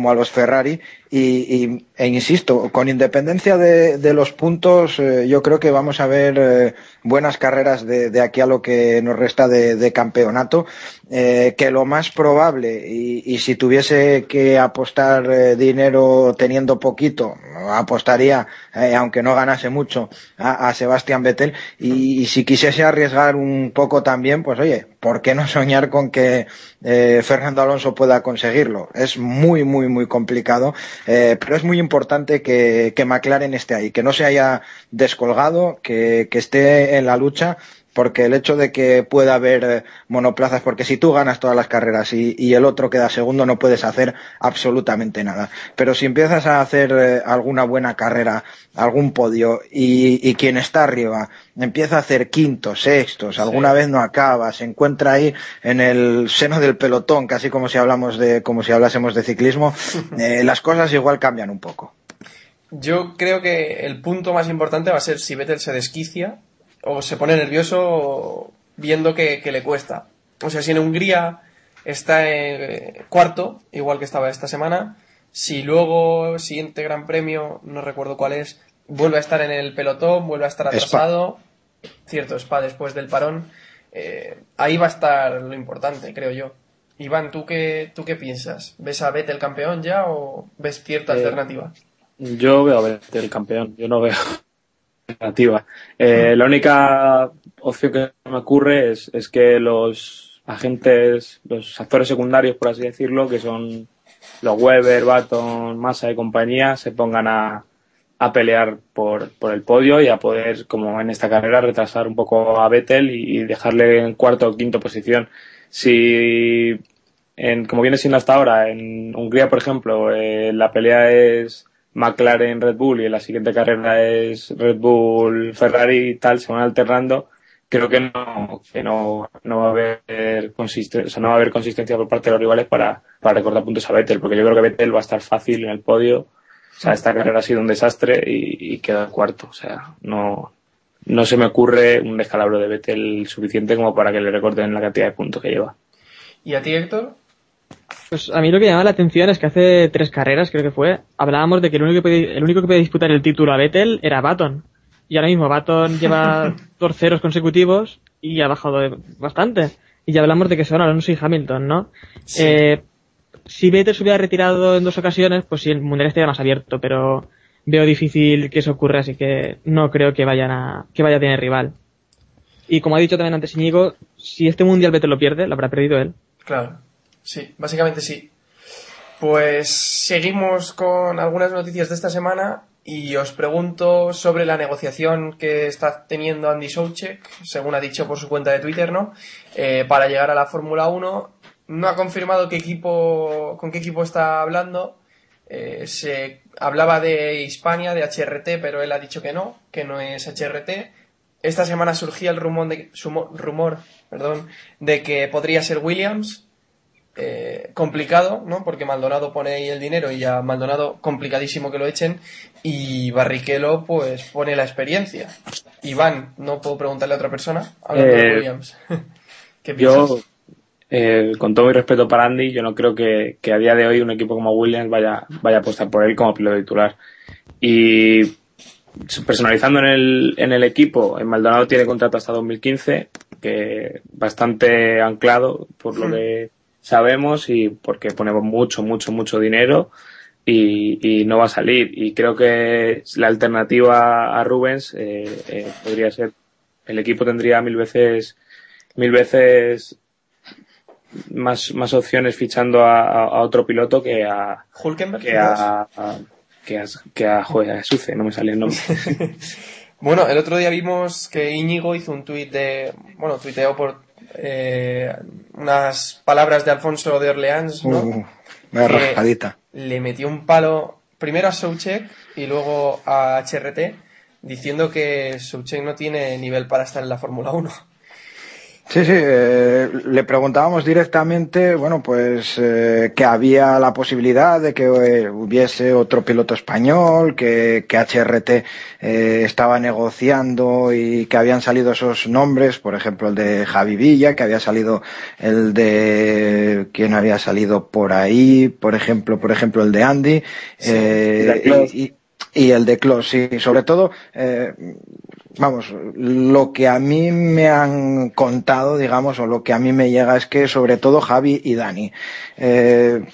a los Ferrari y, e insisto, con independencia de, los puntos, eh, yo creo que vamos a ver eh, buenas carreras de, aquí a lo que nos resta de, campeonato, eh, que lo más probable, y, si tuviese que apostar dinero teniendo poquito, apostaría, aunque no ganase mucho, a, a Sebastián Vettel, y, y, si quisiese arriesgar un poco también, pues oye, ¿por qué no soñar con que Fernando Alonso pueda conseguirlo? Es muy, muy, muy complicado, eh, pero es muy importante que, que, McLaren esté ahí, que no se haya descolgado, que, que esté en la lucha, porque el hecho de que pueda haber eh, monoplazas, porque si tú ganas todas las carreras y, y, el otro queda segundo, no puedes hacer absolutamente nada. Pero si empiezas a hacer eh, alguna buena carrera, algún podio, y, y, quien está arriba empieza a hacer quintos, sextos, alguna sí. vez no acaba, se encuentra ahí en el seno del pelotón, casi como si hablamos de, como si hablásemos de ciclismo, eh, las cosas igual cambian un poco.
Yo creo que el punto más importante va a ser si Vettel se desquicia o se pone nervioso viendo que, que le cuesta. O sea, si en Hungría está en cuarto, igual que estaba esta semana, si luego, siguiente gran premio, no recuerdo cuál es, vuelve a estar en el pelotón, vuelve a estar atrasado, Spa. cierto, Spa después del parón, eh, ahí va a estar lo importante, creo yo. Iván, ¿tú qué, ¿tú qué piensas? ¿Ves a Vettel campeón ya o ves cierta eh, alternativa?
Yo veo a Vettel campeón, yo no veo Eh, la única opción que me ocurre es, que los agentes, los actores secundarios, por así decirlo, que son los Weber, Baton, Massa y compañía, se pongan a, pelear por, por, el podio y a poder, como en esta carrera, retrasar un poco a Vettel y, dejarle en cuarta o quinta posición. Si, en, como viene siendo hasta ahora, en Hungría, por ejemplo, eh, la pelea es McLaren Red Bull y en la siguiente carrera es Red Bull Ferrari y tal, se van alternando, creo que no, que no, no va a haber consistencia, o sea, no va a haber consistencia por parte de los rivales para, para recortar puntos a Vettel, porque yo creo que Vettel va a estar fácil en el podio. O sea, esta carrera ha sido un desastre y, y queda cuarto. O sea, no, no se me ocurre un descalabro de Vettel suficiente como para que le recorten la cantidad de puntos que lleva.
¿Y a ti, Héctor?
Pues a mí lo que llama la atención es que hace tres carreras, creo que fue, hablábamos de que el único que podía, el único que podía disputar el título a Vettel era Baton. Y ahora mismo Baton lleva dos ceros consecutivos y ha bajado bastante. Y ya hablamos de que son Alonso y Hamilton, ¿no? Sí. Eh, si Vettel se hubiera retirado en dos ocasiones, pues sí, el mundial estaría más abierto, pero veo difícil que eso ocurra, así que no creo que vayan a, que vaya a tener rival. Y como ha dicho también antes Íñigo, si este mundial Vettel lo pierde, lo habrá perdido él.
Claro. Sí, básicamente sí. Pues seguimos con algunas noticias de esta semana y os pregunto sobre la negociación que está teniendo Andy Soucek, según ha dicho por su cuenta de Twitter, ¿no? Eh, para llegar a la Fórmula 1. No ha confirmado qué equipo, con qué equipo está hablando. Eh, se hablaba de Hispania, de HRT, pero él ha dicho que no, que no es HRT. Esta semana surgía el rumor de, rumor, de que podría ser Williams, eh, complicado, ¿no? Porque Maldonado pone ahí el dinero y a Maldonado complicadísimo que lo echen y Barrichello pues pone la experiencia. Iván, no puedo preguntarle a otra persona, hablando de
Eh,
Williams. ¿Qué piensas?
Yo, eh, con todo mi respeto para Andy, yo no creo que, que a día de hoy un equipo como Williams vaya, vaya a apostar por él como piloto titular. Y personalizando en el, en el equipo, en Maldonado tiene contrato hasta 2015, que bastante anclado por lo
Hmm.
Sabemos y porque ponemos mucho, mucho, mucho dinero y, y no va a salir. Y creo que la alternativa a Rubens eh, eh, podría ser, el equipo tendría mil veces, mil veces más, más opciones fichando a, otro piloto que a,
Hulkenberg.
que a, a- que a, que a, joder, a Suce, no me sale el nombre.
Bueno, el otro día vimos que Íñigo hizo un tuit de, bueno, tuiteó por eh, unas palabras de Alfonso de Orleans, ¿no?
Uh, una
Que
rascadita.
Le metió un palo primero a Soucek y luego a HRT diciendo que Soucek no tiene nivel para estar en la Fórmula 1.
Sí, sí, eh, le preguntábamos directamente, bueno, pues eh, que había la posibilidad de que eh, hubiese otro piloto español, que, que HRT eh, estaba negociando y que habían salido esos nombres, por ejemplo el de Javi Villa, que había salido el de quién había salido por ahí, por ejemplo, por ejemplo el de Andy, eh,
Klaus.
y, y- y el de Klaus, sí, sobre todo, eh, vamos, lo que a mí me han contado, digamos, o lo que a mí me llega es que sobre todo Javi y Dani, eh,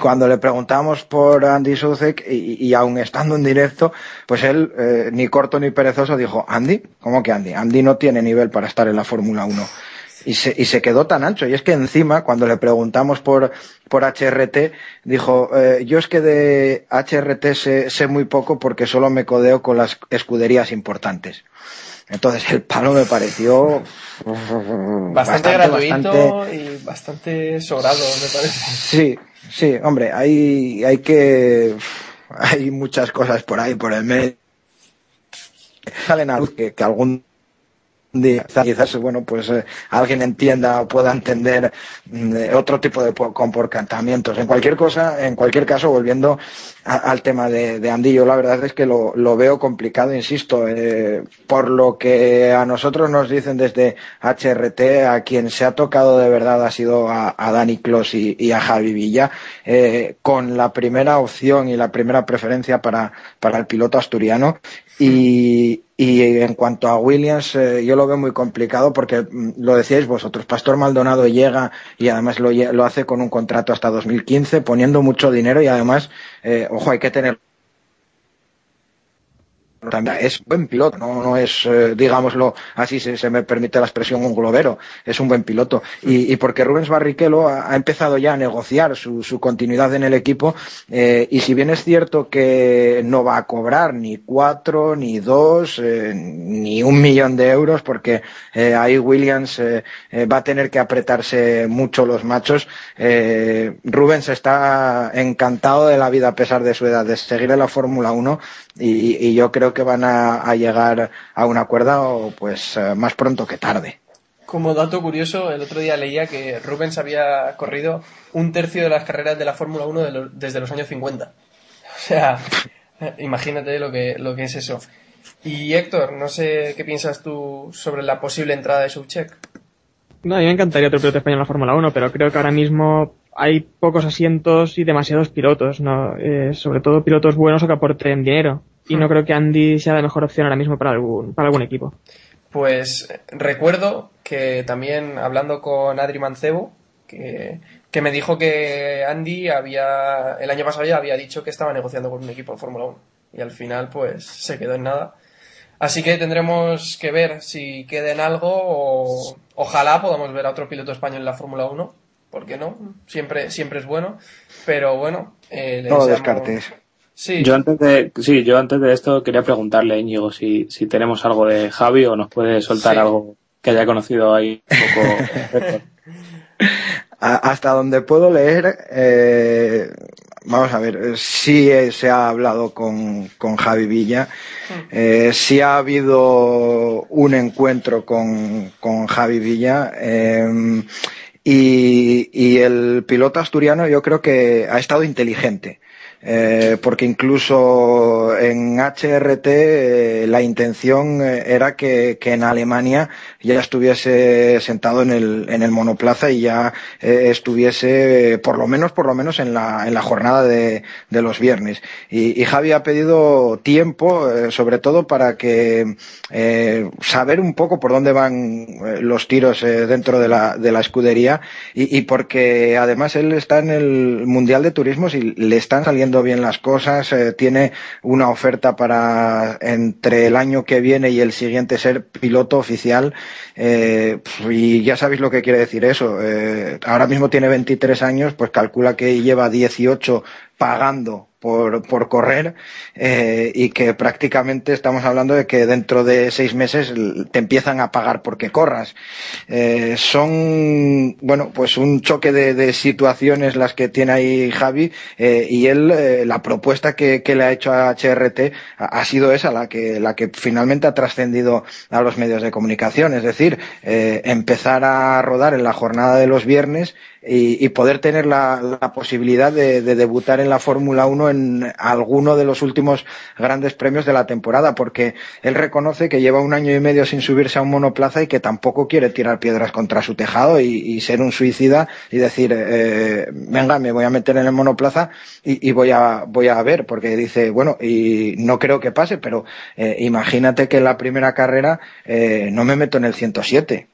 cuando le preguntamos por Andy Soucek y, y aún estando en directo, pues él, eh, ni corto ni perezoso, dijo, Andy, ¿cómo que Andy? Andy no tiene nivel para estar en la Fórmula 1. Y se, y se quedó tan ancho. Y es que encima, cuando le preguntamos por, por HRT, dijo, eh, yo es que de HRT sé, sé muy poco porque solo me codeo con las escuderías importantes. Entonces el palo me pareció
Bastante, gratuito
bastante-
y bastante sobrado, me parece.
Sí, sí, hombre, hay, hay que, hay muchas cosas por ahí, por el medio. Salen a luz que, que algún día quizás, bueno, pues eh, alguien entienda o pueda entender mm, eh, otro tipo de po- comportamientos. En cualquier cosa, en cualquier caso, volviendo al tema de, de Andy, yo la verdad es que lo, lo veo complicado, insisto, eh, por lo que a nosotros nos dicen desde HRT, a quien se ha tocado de verdad ha sido a, a Dani Clos y, y a Javi Villa, con la primera opción y la primera preferencia para, para el piloto asturiano. Y, y en cuanto a Williams, eh, yo lo veo muy complicado porque mm, lo decíais vosotros, Pastor Maldonado llega y además lo, lo hace con un contrato hasta 2015, poniendo mucho dinero y además, eh, ojo, hay que tener es buen piloto, no, no es, eh, digámoslo así, se, se me permite la expresión, un globero, es un buen piloto. Y, y porque Rubens Barrichello ha, empezado ya a negociar su, su continuidad en el equipo, eh, y si bien es cierto que no va a cobrar ni cuatro, ni dos, eh, ni un millón de euros, porque ahí Williams va a tener que apretarse mucho los machos, Rubens está encantado de la vida a pesar de su edad, de seguir en la Fórmula 1 y, y yo creo que van a, a llegar a un acuerdo pues eh, más pronto que tarde.
Como dato curioso, el otro día leía que Rubens había corrido un tercio de las carreras de la Fórmula 1 de lo- desde los años 50. O sea, imagínate lo que, lo que es eso. Y Héctor, no sé qué piensas tú sobre la posible entrada de Soucek.
No, a mí me encantaría otro piloto español en la Fórmula 1, pero creo que ahora mismo hay pocos asientos y demasiados pilotos, ¿no? Eh, sobre todo pilotos buenos o que aporten dinero. Y no creo que Andy sea la mejor opción ahora mismo para algún, para algún equipo.
Pues eh, recuerdo que también hablando con Adri Mancebo, que, que me dijo que Andy había, el año pasado ya había dicho que estaba negociando con un equipo de Fórmula 1. Y al final, pues, se quedó en nada. Así que tendremos que ver si queda en algo o ojalá podamos ver a otro piloto español en la Fórmula 1. ¿Por qué no? Siempre, siempre es bueno. Pero bueno, eh,
No lo
deseamos-
descartes.
Sí,
Yo antes de, sí, yo antes de esto quería preguntarle a Íñigo si, si tenemos algo de Javi o nos puede soltar
Sí.
algo que haya conocido ahí un poco.
Hasta donde puedo leer, eh, vamos a ver, sí eh, se ha hablado con, con Javi Villa, eh, sí ha habido un encuentro con, con Javi Villa. eh, y, y el piloto asturiano yo creo que ha estado inteligente. Eh, porque incluso en HRT eh, la intención eh, era que, que en Alemania ya estuviese sentado en el, en el monoplaza y ya eh, estuviese por lo menos por lo menos en la, en la jornada de, de los viernes. Y, y Javi ha pedido tiempo sobre todo para que saber un poco por dónde van los tiros dentro de la, de la escudería y, y porque además él está en el mundial de turismos y le están saliendo bien las cosas eh, tiene una oferta para entre el año que viene y el siguiente ser piloto oficial eh, y ya sabéis lo que quiere decir eso. Eh, ahora mismo tiene 23 años, pues calcula que lleva 18 pagando por, por correr eh, y que prácticamente estamos hablando de que dentro de seis meses te empiezan a pagar porque corras. Eh, son, bueno, pues un choque de, de situaciones las que tiene ahí Javi eh, y él, eh, la propuesta que, que le ha hecho a HRT ha, ha sido esa, la que, la que finalmente ha trascendido a los medios de comunicación, es decir, eh, empezar a rodar en la jornada de los viernes y, y poder tener la, la posibilidad de, de debutar en la Fórmula 1 en alguno de los últimos grandes premios de la temporada, porque él reconoce que lleva un año y medio sin subirse a un monoplaza y que tampoco quiere tirar piedras contra su tejado y, y ser un suicida y decir, eh, venga, me voy a meter en el monoplaza y, y voy, a, voy a ver, porque dice, bueno, y no creo que pase, pero eh, imagínate que en la primera carrera eh, no me meto en el 107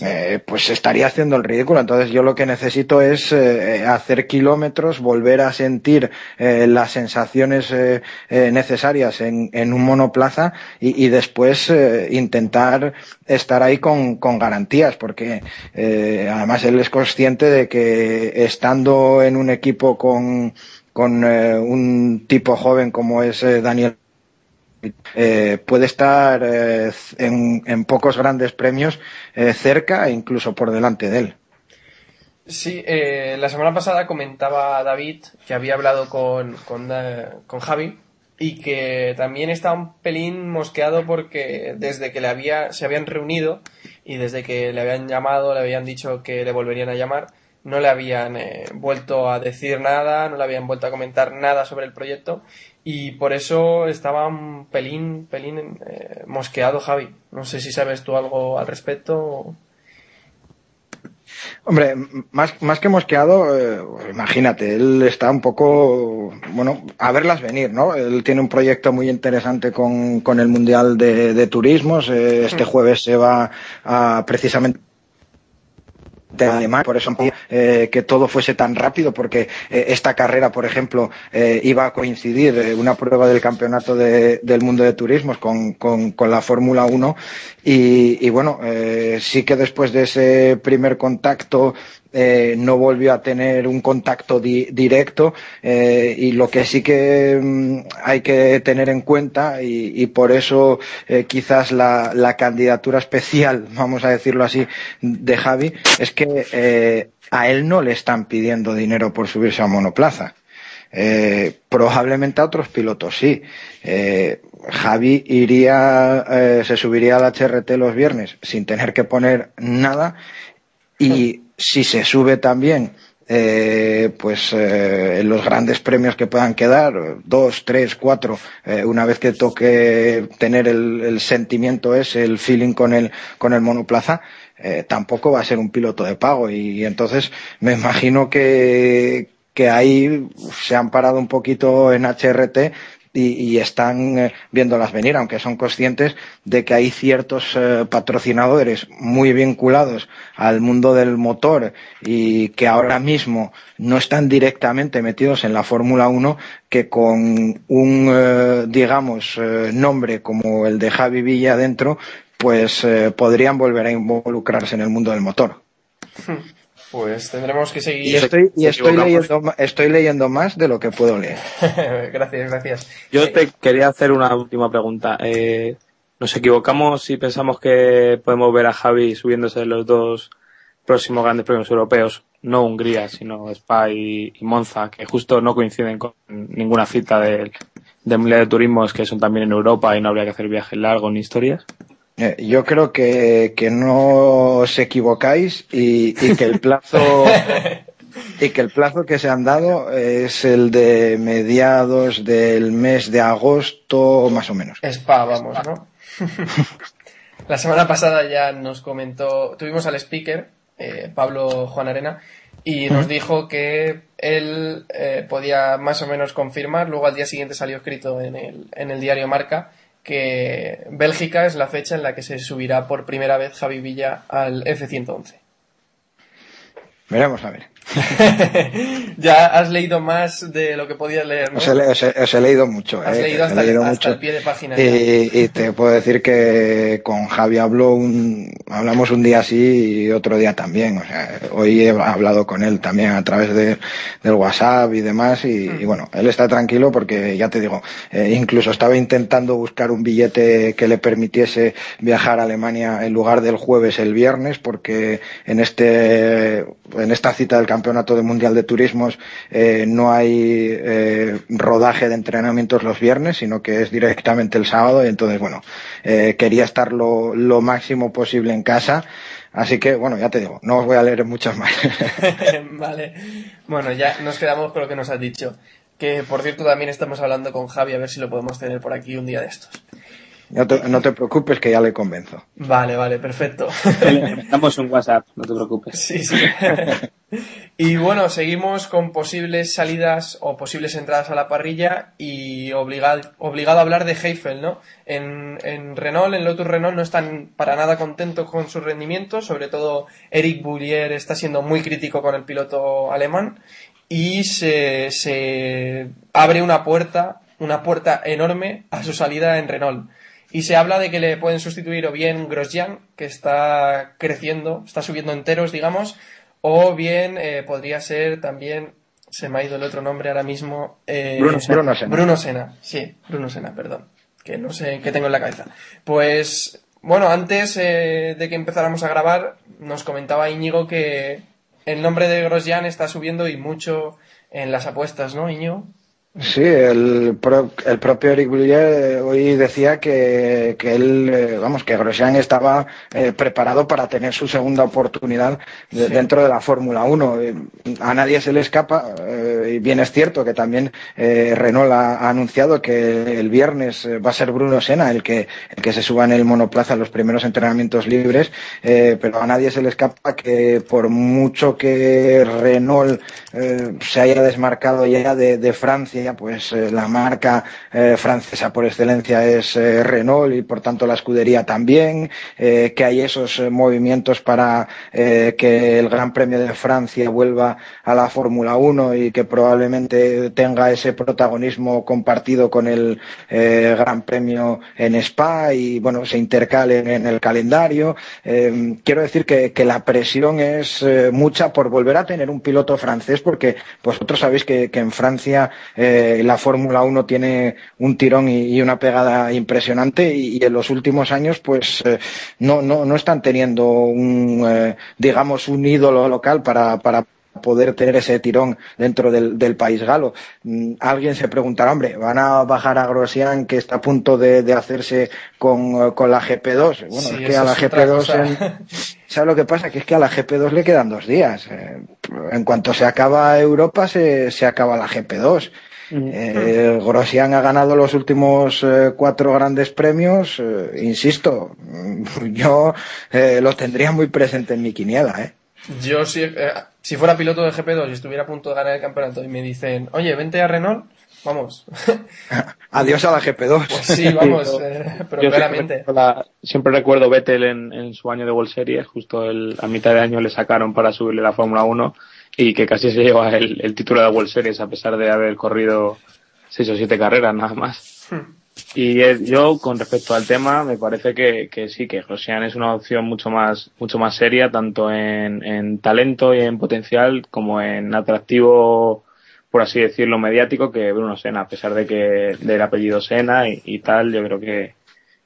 eh, pues estaría haciendo el ridículo. Entonces yo lo que necesito es eh, hacer kilómetros, volver a sentir eh, las sensaciones eh, eh, necesarias en, en, un monoplaza y, después eh, intentar estar ahí con, con garantías, porque eh, además él es consciente de que estando en un equipo con, con eh, un tipo joven como es eh, Daniel eh, puede estar eh, en, en, pocos grandes premios eh, cerca e incluso por delante de él.
Sí, eh, la semana pasada comentaba David que había hablado con, con, eh, con, Javi y que también estaba un pelín mosqueado porque desde que le había, se habían reunido y desde que le habían llamado, le habían dicho que le volverían a llamar, no le habían eh, vuelto a decir nada, no le habían vuelto a comentar nada sobre el proyecto y por eso estaba un pelín, pelín eh, mosqueado Javi. No sé si sabes tú algo al respecto.
Hombre, más, más que mosqueado, eh, imagínate, él está un poco, bueno, a verlas venir, ¿no? Él tiene un proyecto muy interesante con, con el Mundial de, de Turismos. Eh, este jueves se va a precisamente de Alemania, por eso eh, que todo fuese tan rápido, porque eh, esta carrera, por ejemplo, eh, iba a coincidir una prueba del campeonato de, del mundo de turismos con, con, con la Fórmula 1 y, y bueno, sí que después de ese primer contacto eh, no volvió a tener un contacto di directo eh, y lo que sí que mm, hay que tener en cuenta y, por eso eh, quizás la, candidatura especial, vamos a decirlo así, de Javi es que a él no le están pidiendo dinero por subirse a monoplaza. Probablemente a otros pilotos sí. Javi iría, eh, se subiría al HRT los viernes sin tener que poner nada y si se sube también eh, pues eh, los grandes premios que puedan quedar, dos, tres, cuatro, eh, una vez que toque tener el, el, sentimiento ese, el feeling con el, con el monoplaza, eh, tampoco va a ser un piloto de pago. Y, y entonces me imagino que, que ahí se han parado un poquito en HRT y, y, están eh, viéndolas venir, aunque son conscientes de que hay ciertos eh, patrocinadores muy vinculados al mundo del motor y que ahora mismo no están directamente metidos en la Fórmula 1, que con un, eh, digamos, nombre como el de Javi Villa dentro, pues podrían volver a involucrarse en el mundo del motor.
Pues tendremos que
Y
seguir.
estoy, y estoy, leyendo, estoy leyendo más de lo que puedo leer.
gracias, gracias.
Yo
Sí.
te quería hacer una última pregunta. Eh, ¿Nos equivocamos si pensamos que podemos ver a Javi subiéndose en los dos próximos grandes premios europeos? No Hungría, sino Spa y, y Monza, que justo no coinciden con ninguna cita del, del Mundial de Turismos, que son también en Europa y no habría que hacer viajes largos ni historias.
Eh, yo creo que, que no os equivocáis y, y que el plazo y que el plazo que se han dado es el de mediados del mes de agosto más o menos.
Spa, vamos, ¿no? La semana pasada ya nos comentó, tuvimos al speaker, eh, Pablo Juan Arena, y nos dijo que él eh, podía más o menos confirmar, luego al día siguiente salió escrito en el, en el diario Marca, que Bélgica es la fecha en la que se subirá por primera vez Javi Villa al F-111.
Veremos a ver.
ya has leído más de lo que podías leer, ¿no?
Os he, le- os he- os he leído mucho.
Has
eh,
leído
he
hasta, el-
leído
hasta
mucho.
el pie de página.
Y, y te puedo decir que con Javi habló un, hablamos un día así y otro día también. O sea, hoy he hablado con él también a través de, del WhatsApp y demás. Y, y bueno, él está tranquilo porque ya te digo, eh, incluso estaba intentando buscar un billete que le permitiese viajar a Alemania en lugar del jueves el viernes porque en este, en esta cita del Campeonato del Mundial de Turismos eh, no hay eh, rodaje de entrenamientos los viernes, sino que es directamente el sábado y entonces, bueno, eh, quería estar lo, lo máximo posible en casa. Así que, bueno, ya te digo, no os voy a leer muchas más.
vale. Bueno, ya nos quedamos con lo que nos has dicho. Que por cierto también estamos hablando con Javi a ver si lo podemos tener por aquí un día de estos.
No, te, no te preocupes que ya le convenzo.
Vale, vale, perfecto.
Estamos en WhatsApp, no te preocupes.
sí, sí. y bueno, seguimos con posibles salidas o posibles entradas a la parrilla y obligado, obligado a hablar de Heifel, ¿no? En, en Renault, en Lotus Renault no están para nada contentos con su rendimiento, sobre todo Eric Boulier está siendo muy crítico con el piloto alemán y se, se abre una puerta, una puerta enorme a su salida en Renault. Y se habla de que le pueden sustituir o bien Grosjean, que está creciendo, está subiendo enteros, digamos, o bien eh, podría ser también, se me ha ido el otro nombre ahora mismo, eh,
Bruno- Bruno Senna.
Bruno Senna, sí, Bruno Senna, perdón, que no sé qué tengo en la cabeza. Pues, bueno, antes eh, de que empezáramos a grabar, nos comentaba Íñigo que el nombre de Grosjean está subiendo y mucho en las apuestas, ¿no, Íñigo?
Sí, el, pro- el propio Eric Boulier hoy decía que, que él, eh, vamos, que Grosjean estaba eh, preparado para tener su segunda oportunidad de-
Sí.
dentro de la Fórmula 1. Eh, A nadie se le escapa, eh, y bien es cierto que también eh, Renault ha, ha anunciado que el viernes eh, va a ser Bruno Senna el que, el que se suba en el monoplaza en los primeros entrenamientos libres, eh, pero a nadie se le escapa que por mucho que Renault eh, se haya desmarcado ya de, de Francia, pues eh, la marca eh, francesa por excelencia es eh, Renault y por tanto la escudería también, que hay esos movimientos para que el Gran Premio de Francia vuelva a la Fórmula 1 y que probablemente tenga ese protagonismo compartido con el Gran Premio en Spa y bueno, se intercalen en el calendario. Quiero decir que, la presión es mucha por volver a tener un piloto francés porque vosotros sabéis que, en Francia la Fórmula 1 tiene un tirón y, y una pegada impresionante y, y en los últimos años pues eh, no, no, no están teniendo un, eh, digamos, un ídolo local para, para poder tener ese tirón dentro del, del país galo. Mm, Alguien se preguntará, hombre, ¿van a bajar a Grosjean que está a punto de, de hacerse con, eh, con la GP2? Bueno,
Sí,
es que a la
es otra
GP2
cosa.
en- ¿Sabes lo que pasa? Que es que a la GP2 le quedan dos días. Eh, En cuanto se acaba Europa, se, se acaba la GP2. Eh, Grosjean ha ganado los últimos eh, cuatro grandes premios. eh, insisto, mm, yo eh, lo tendría muy presente en mi quiniela. ¿eh?
Yo, si, eh, si fuera piloto de GP2 y estuviera a punto de ganar el campeonato y me dicen, oye, vente a Renault, vamos.
Adiós a la GP2.
Pues sí, vamos, eh, pero
Yo
claramente.
siempre, la- siempre recuerdo Vettel en, en su año de World Series, justo el- a mitad de año le sacaron para subirle la Fórmula 1 y que casi se lleva el, el título de World Series a pesar de haber corrido seis o siete carreras nada más. Y eh, yo, con respecto al tema, me parece que, que sí, que Grosjean es una opción mucho más, mucho más seria, tanto en, en talento y en potencial, como en atractivo, por así decirlo, mediático, que Bruno Sena, a pesar de que del apellido Sena y, y tal, yo creo que,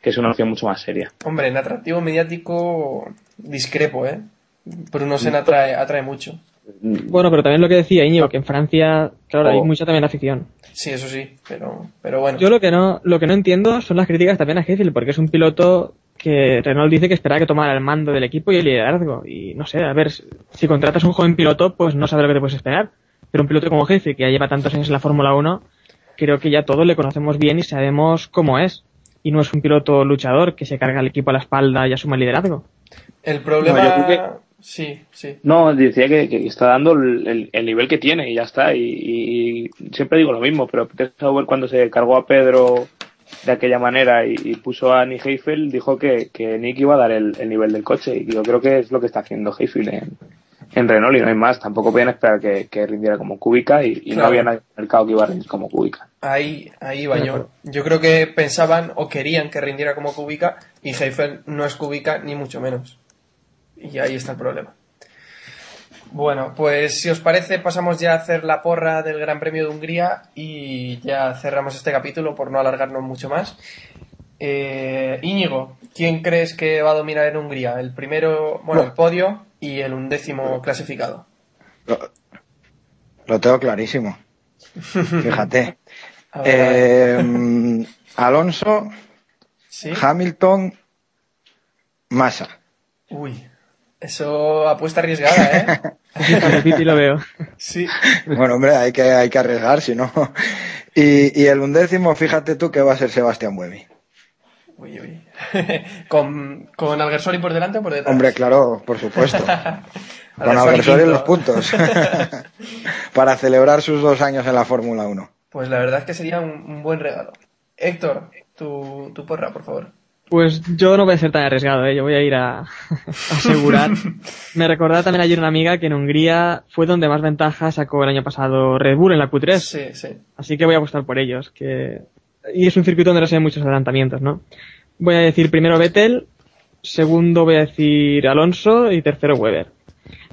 que es una opción mucho más seria.
Hombre, en atractivo mediático discrepo, ¿eh? Bruno Sena atrae, atrae mucho.
Bueno, pero también lo que decía Íñigo, que en Francia, claro, hay
Oh.
mucha también afición.
Sí, eso sí, pero, pero bueno.
Yo lo que no, lo que no entiendo son las críticas también a Sheffield, porque es un piloto que Renault dice que esperaba que tomara el mando del equipo y el liderazgo. Y no sé, a ver, si contratas un joven piloto, pues no sabes lo que te puedes esperar. Pero un piloto como Jefe, que ya lleva tantos años en la Fórmula 1, creo que ya todos le conocemos bien y sabemos cómo es. Y no es un piloto luchador que se carga el equipo a la espalda y asume el liderazgo.
El problema...
No, yo creo
Sí, sí.
No, decía que, que está dando el, el- el nivel que tiene y ya está. Y, y siempre digo lo mismo, pero Peter Sauber cuando se cargó a Pedro de aquella manera y, y puso a Nick Heifel, dijo que, que Nick iba a dar el, el nivel del coche. Y yo creo que es lo que está haciendo Heifel en, en Renault y no hay más. Tampoco podían esperar que, que rindiera como Kubica y, y no había nadie en el mercado que iba a rendir como Kubica.
Ahí, ahí va yo. Yo creo que pensaban o querían que rindiera como Kubica y Heifel no es Kubica ni mucho menos. Y ahí está el problema. Bueno, pues si os parece pasamos ya a hacer la porra del Gran Premio de Hungría y ya cerramos este capítulo por no alargarnos mucho más. Eh, Íñigo, ¿quién crees que va a dominar en Hungría? El primero, bueno, el podio y el undécimo clasificado.
Lo, lo tengo clarísimo. Fíjate.
A ver, a ver.
Eh, Alonso,
¿Sí?
Hamilton, Massa.
Uy, eso apuesta arriesgada, ¿eh?
Lo veo.
Sí.
Bueno, hombre, hay que, hay que arriesgar, si no. Y, y el undécimo, fíjate tú que va a ser Sebastián Buemi.
Uy, uy. ¿Con, ¿Con Alguersori por delante o por detrás?
Hombre, claro, por supuesto. Con
Alguersori
en los puntos. Para celebrar sus dos años en la Fórmula 1.
Pues la verdad es que sería un, un buen regalo. Héctor, tu, tu porra, por favor.
Pues yo no voy a ser tan arriesgado, ¿eh? yo voy a ir a, a asegurar. Me recordaba también ayer una amiga que en Hungría fue donde más ventaja sacó el año pasado Red Bull en la Q3.
Sí, sí.
Así que voy a apostar por ellos. Que... Y es un circuito donde no se ven muchos adelantamientos, ¿no? Voy a decir primero Vettel, segundo voy a decir Alonso y tercero Weber.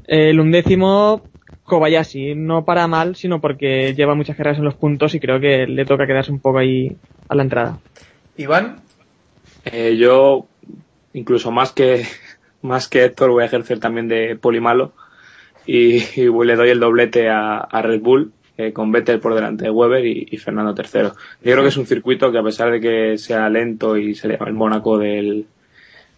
El undécimo Kobayashi, no para mal, sino porque lleva muchas carreras en los puntos y creo que le toca quedarse un poco ahí a la entrada.
Iván,
Eh, yo, incluso más que, más que Héctor, voy a ejercer también de polimalo y, y le doy el doblete a, a Red Bull eh, con Vettel por delante de Weber y, y Fernando tercero. Yo creo que es un circuito que a pesar de que sea lento y se llama el Mónaco del,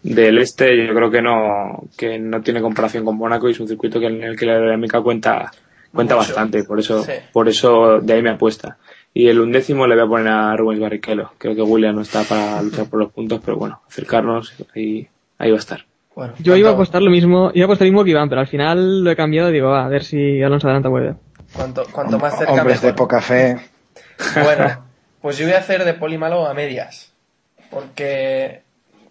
del este, yo creo que no, que no tiene comparación con Mónaco y es un circuito que en el que la aerodinámica cuenta, cuenta
Mucho.
bastante, por eso,
Sí.
por eso de ahí me apuesta. Y el undécimo le voy a poner a Rubens Barrichello. Creo que William no está para luchar por los puntos, pero bueno, acercarnos y ahí va a estar.
bueno.
Yo iba a apostar lo mismo, iba a apostar lo mismo que Iván, pero al final lo he cambiado, digo, va, a ver si Alonso adelanta Weber.
Cuanto, cuanto más cerca
Hombres de poca fe.
Bueno, pues yo voy a hacer de Polímalo a medias. Porque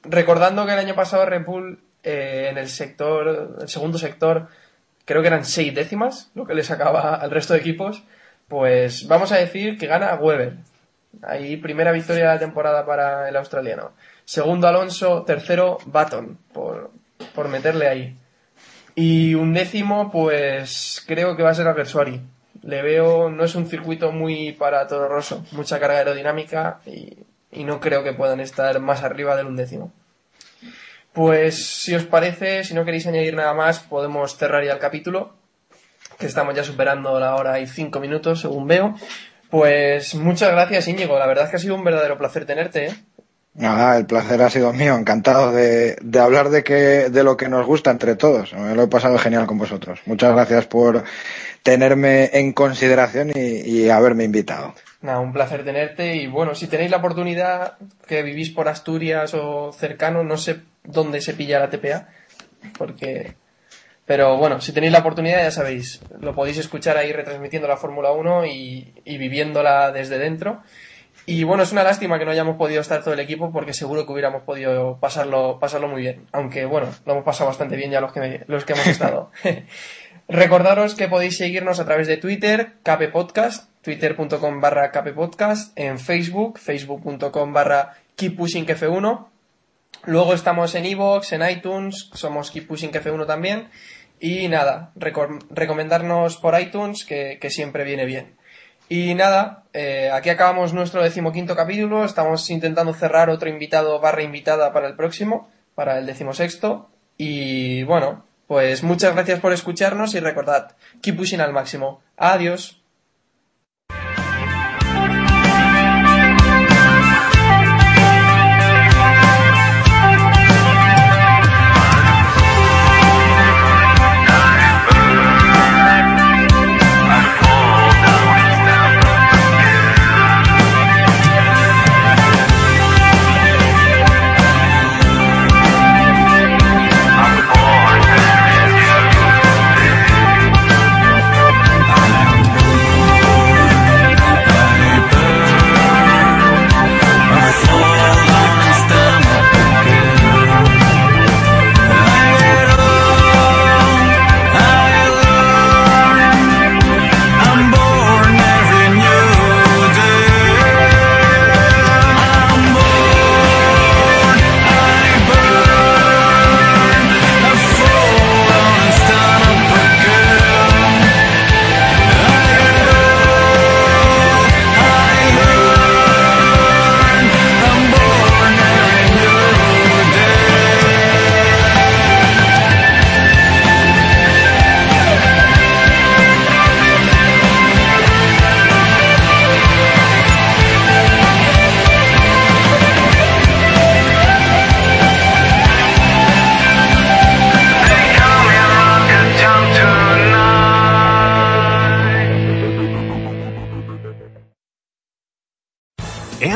recordando que el año pasado Red Bull eh, en el sector, el segundo sector, creo que eran seis décimas, lo que le sacaba al resto de equipos, pues vamos a decir que gana Weber. Ahí primera victoria de la temporada para el australiano. Segundo Alonso, tercero Baton, por, por meterle ahí. Y un décimo, pues creo que va a ser Alguersuari. Le veo, no es un circuito muy para todo roso, mucha carga aerodinámica y, y no creo que puedan estar más arriba del undécimo. Pues si os parece, si no queréis añadir nada más, podemos cerrar ya el capítulo, que estamos ya superando la hora y cinco minutos, según veo. Pues muchas gracias, Íñigo. La verdad es que ha sido un verdadero placer tenerte. ¿eh?
Nada, el placer ha sido mío. Encantado de, de hablar de, que, de lo que nos gusta entre todos. Me lo he pasado genial con vosotros. Muchas gracias por tenerme en consideración y, y haberme invitado.
Nada, un placer tenerte y bueno, si tenéis la oportunidad que vivís por Asturias o cercano, no sé dónde se pilla la TPA, porque... Pero bueno, si tenéis la oportunidad ya sabéis, lo podéis escuchar ahí retransmitiendo la Fórmula 1 y, y viviéndola desde dentro. Y bueno, es una lástima que no hayamos podido estar todo el equipo porque seguro que hubiéramos podido pasarlo, pasarlo muy bien. Aunque bueno, lo hemos pasado bastante bien ya los que, los que hemos estado. Recordaros que podéis seguirnos a través de Twitter, Cape Podcast,
twitter.com barra kppodcast, en Facebook, facebook.com barra keeppushingf1. Luego estamos en iVoox, en iTunes, somos Keep Pushing F1 también. Y nada, recom- recomendarnos por iTunes, que, que siempre viene bien. Y nada, eh, aquí acabamos nuestro decimoquinto capítulo. Estamos intentando cerrar otro invitado barra invitada para el próximo, para el decimosexto. Y bueno, pues muchas gracias por escucharnos y recordad, keep pushing al máximo. Adiós.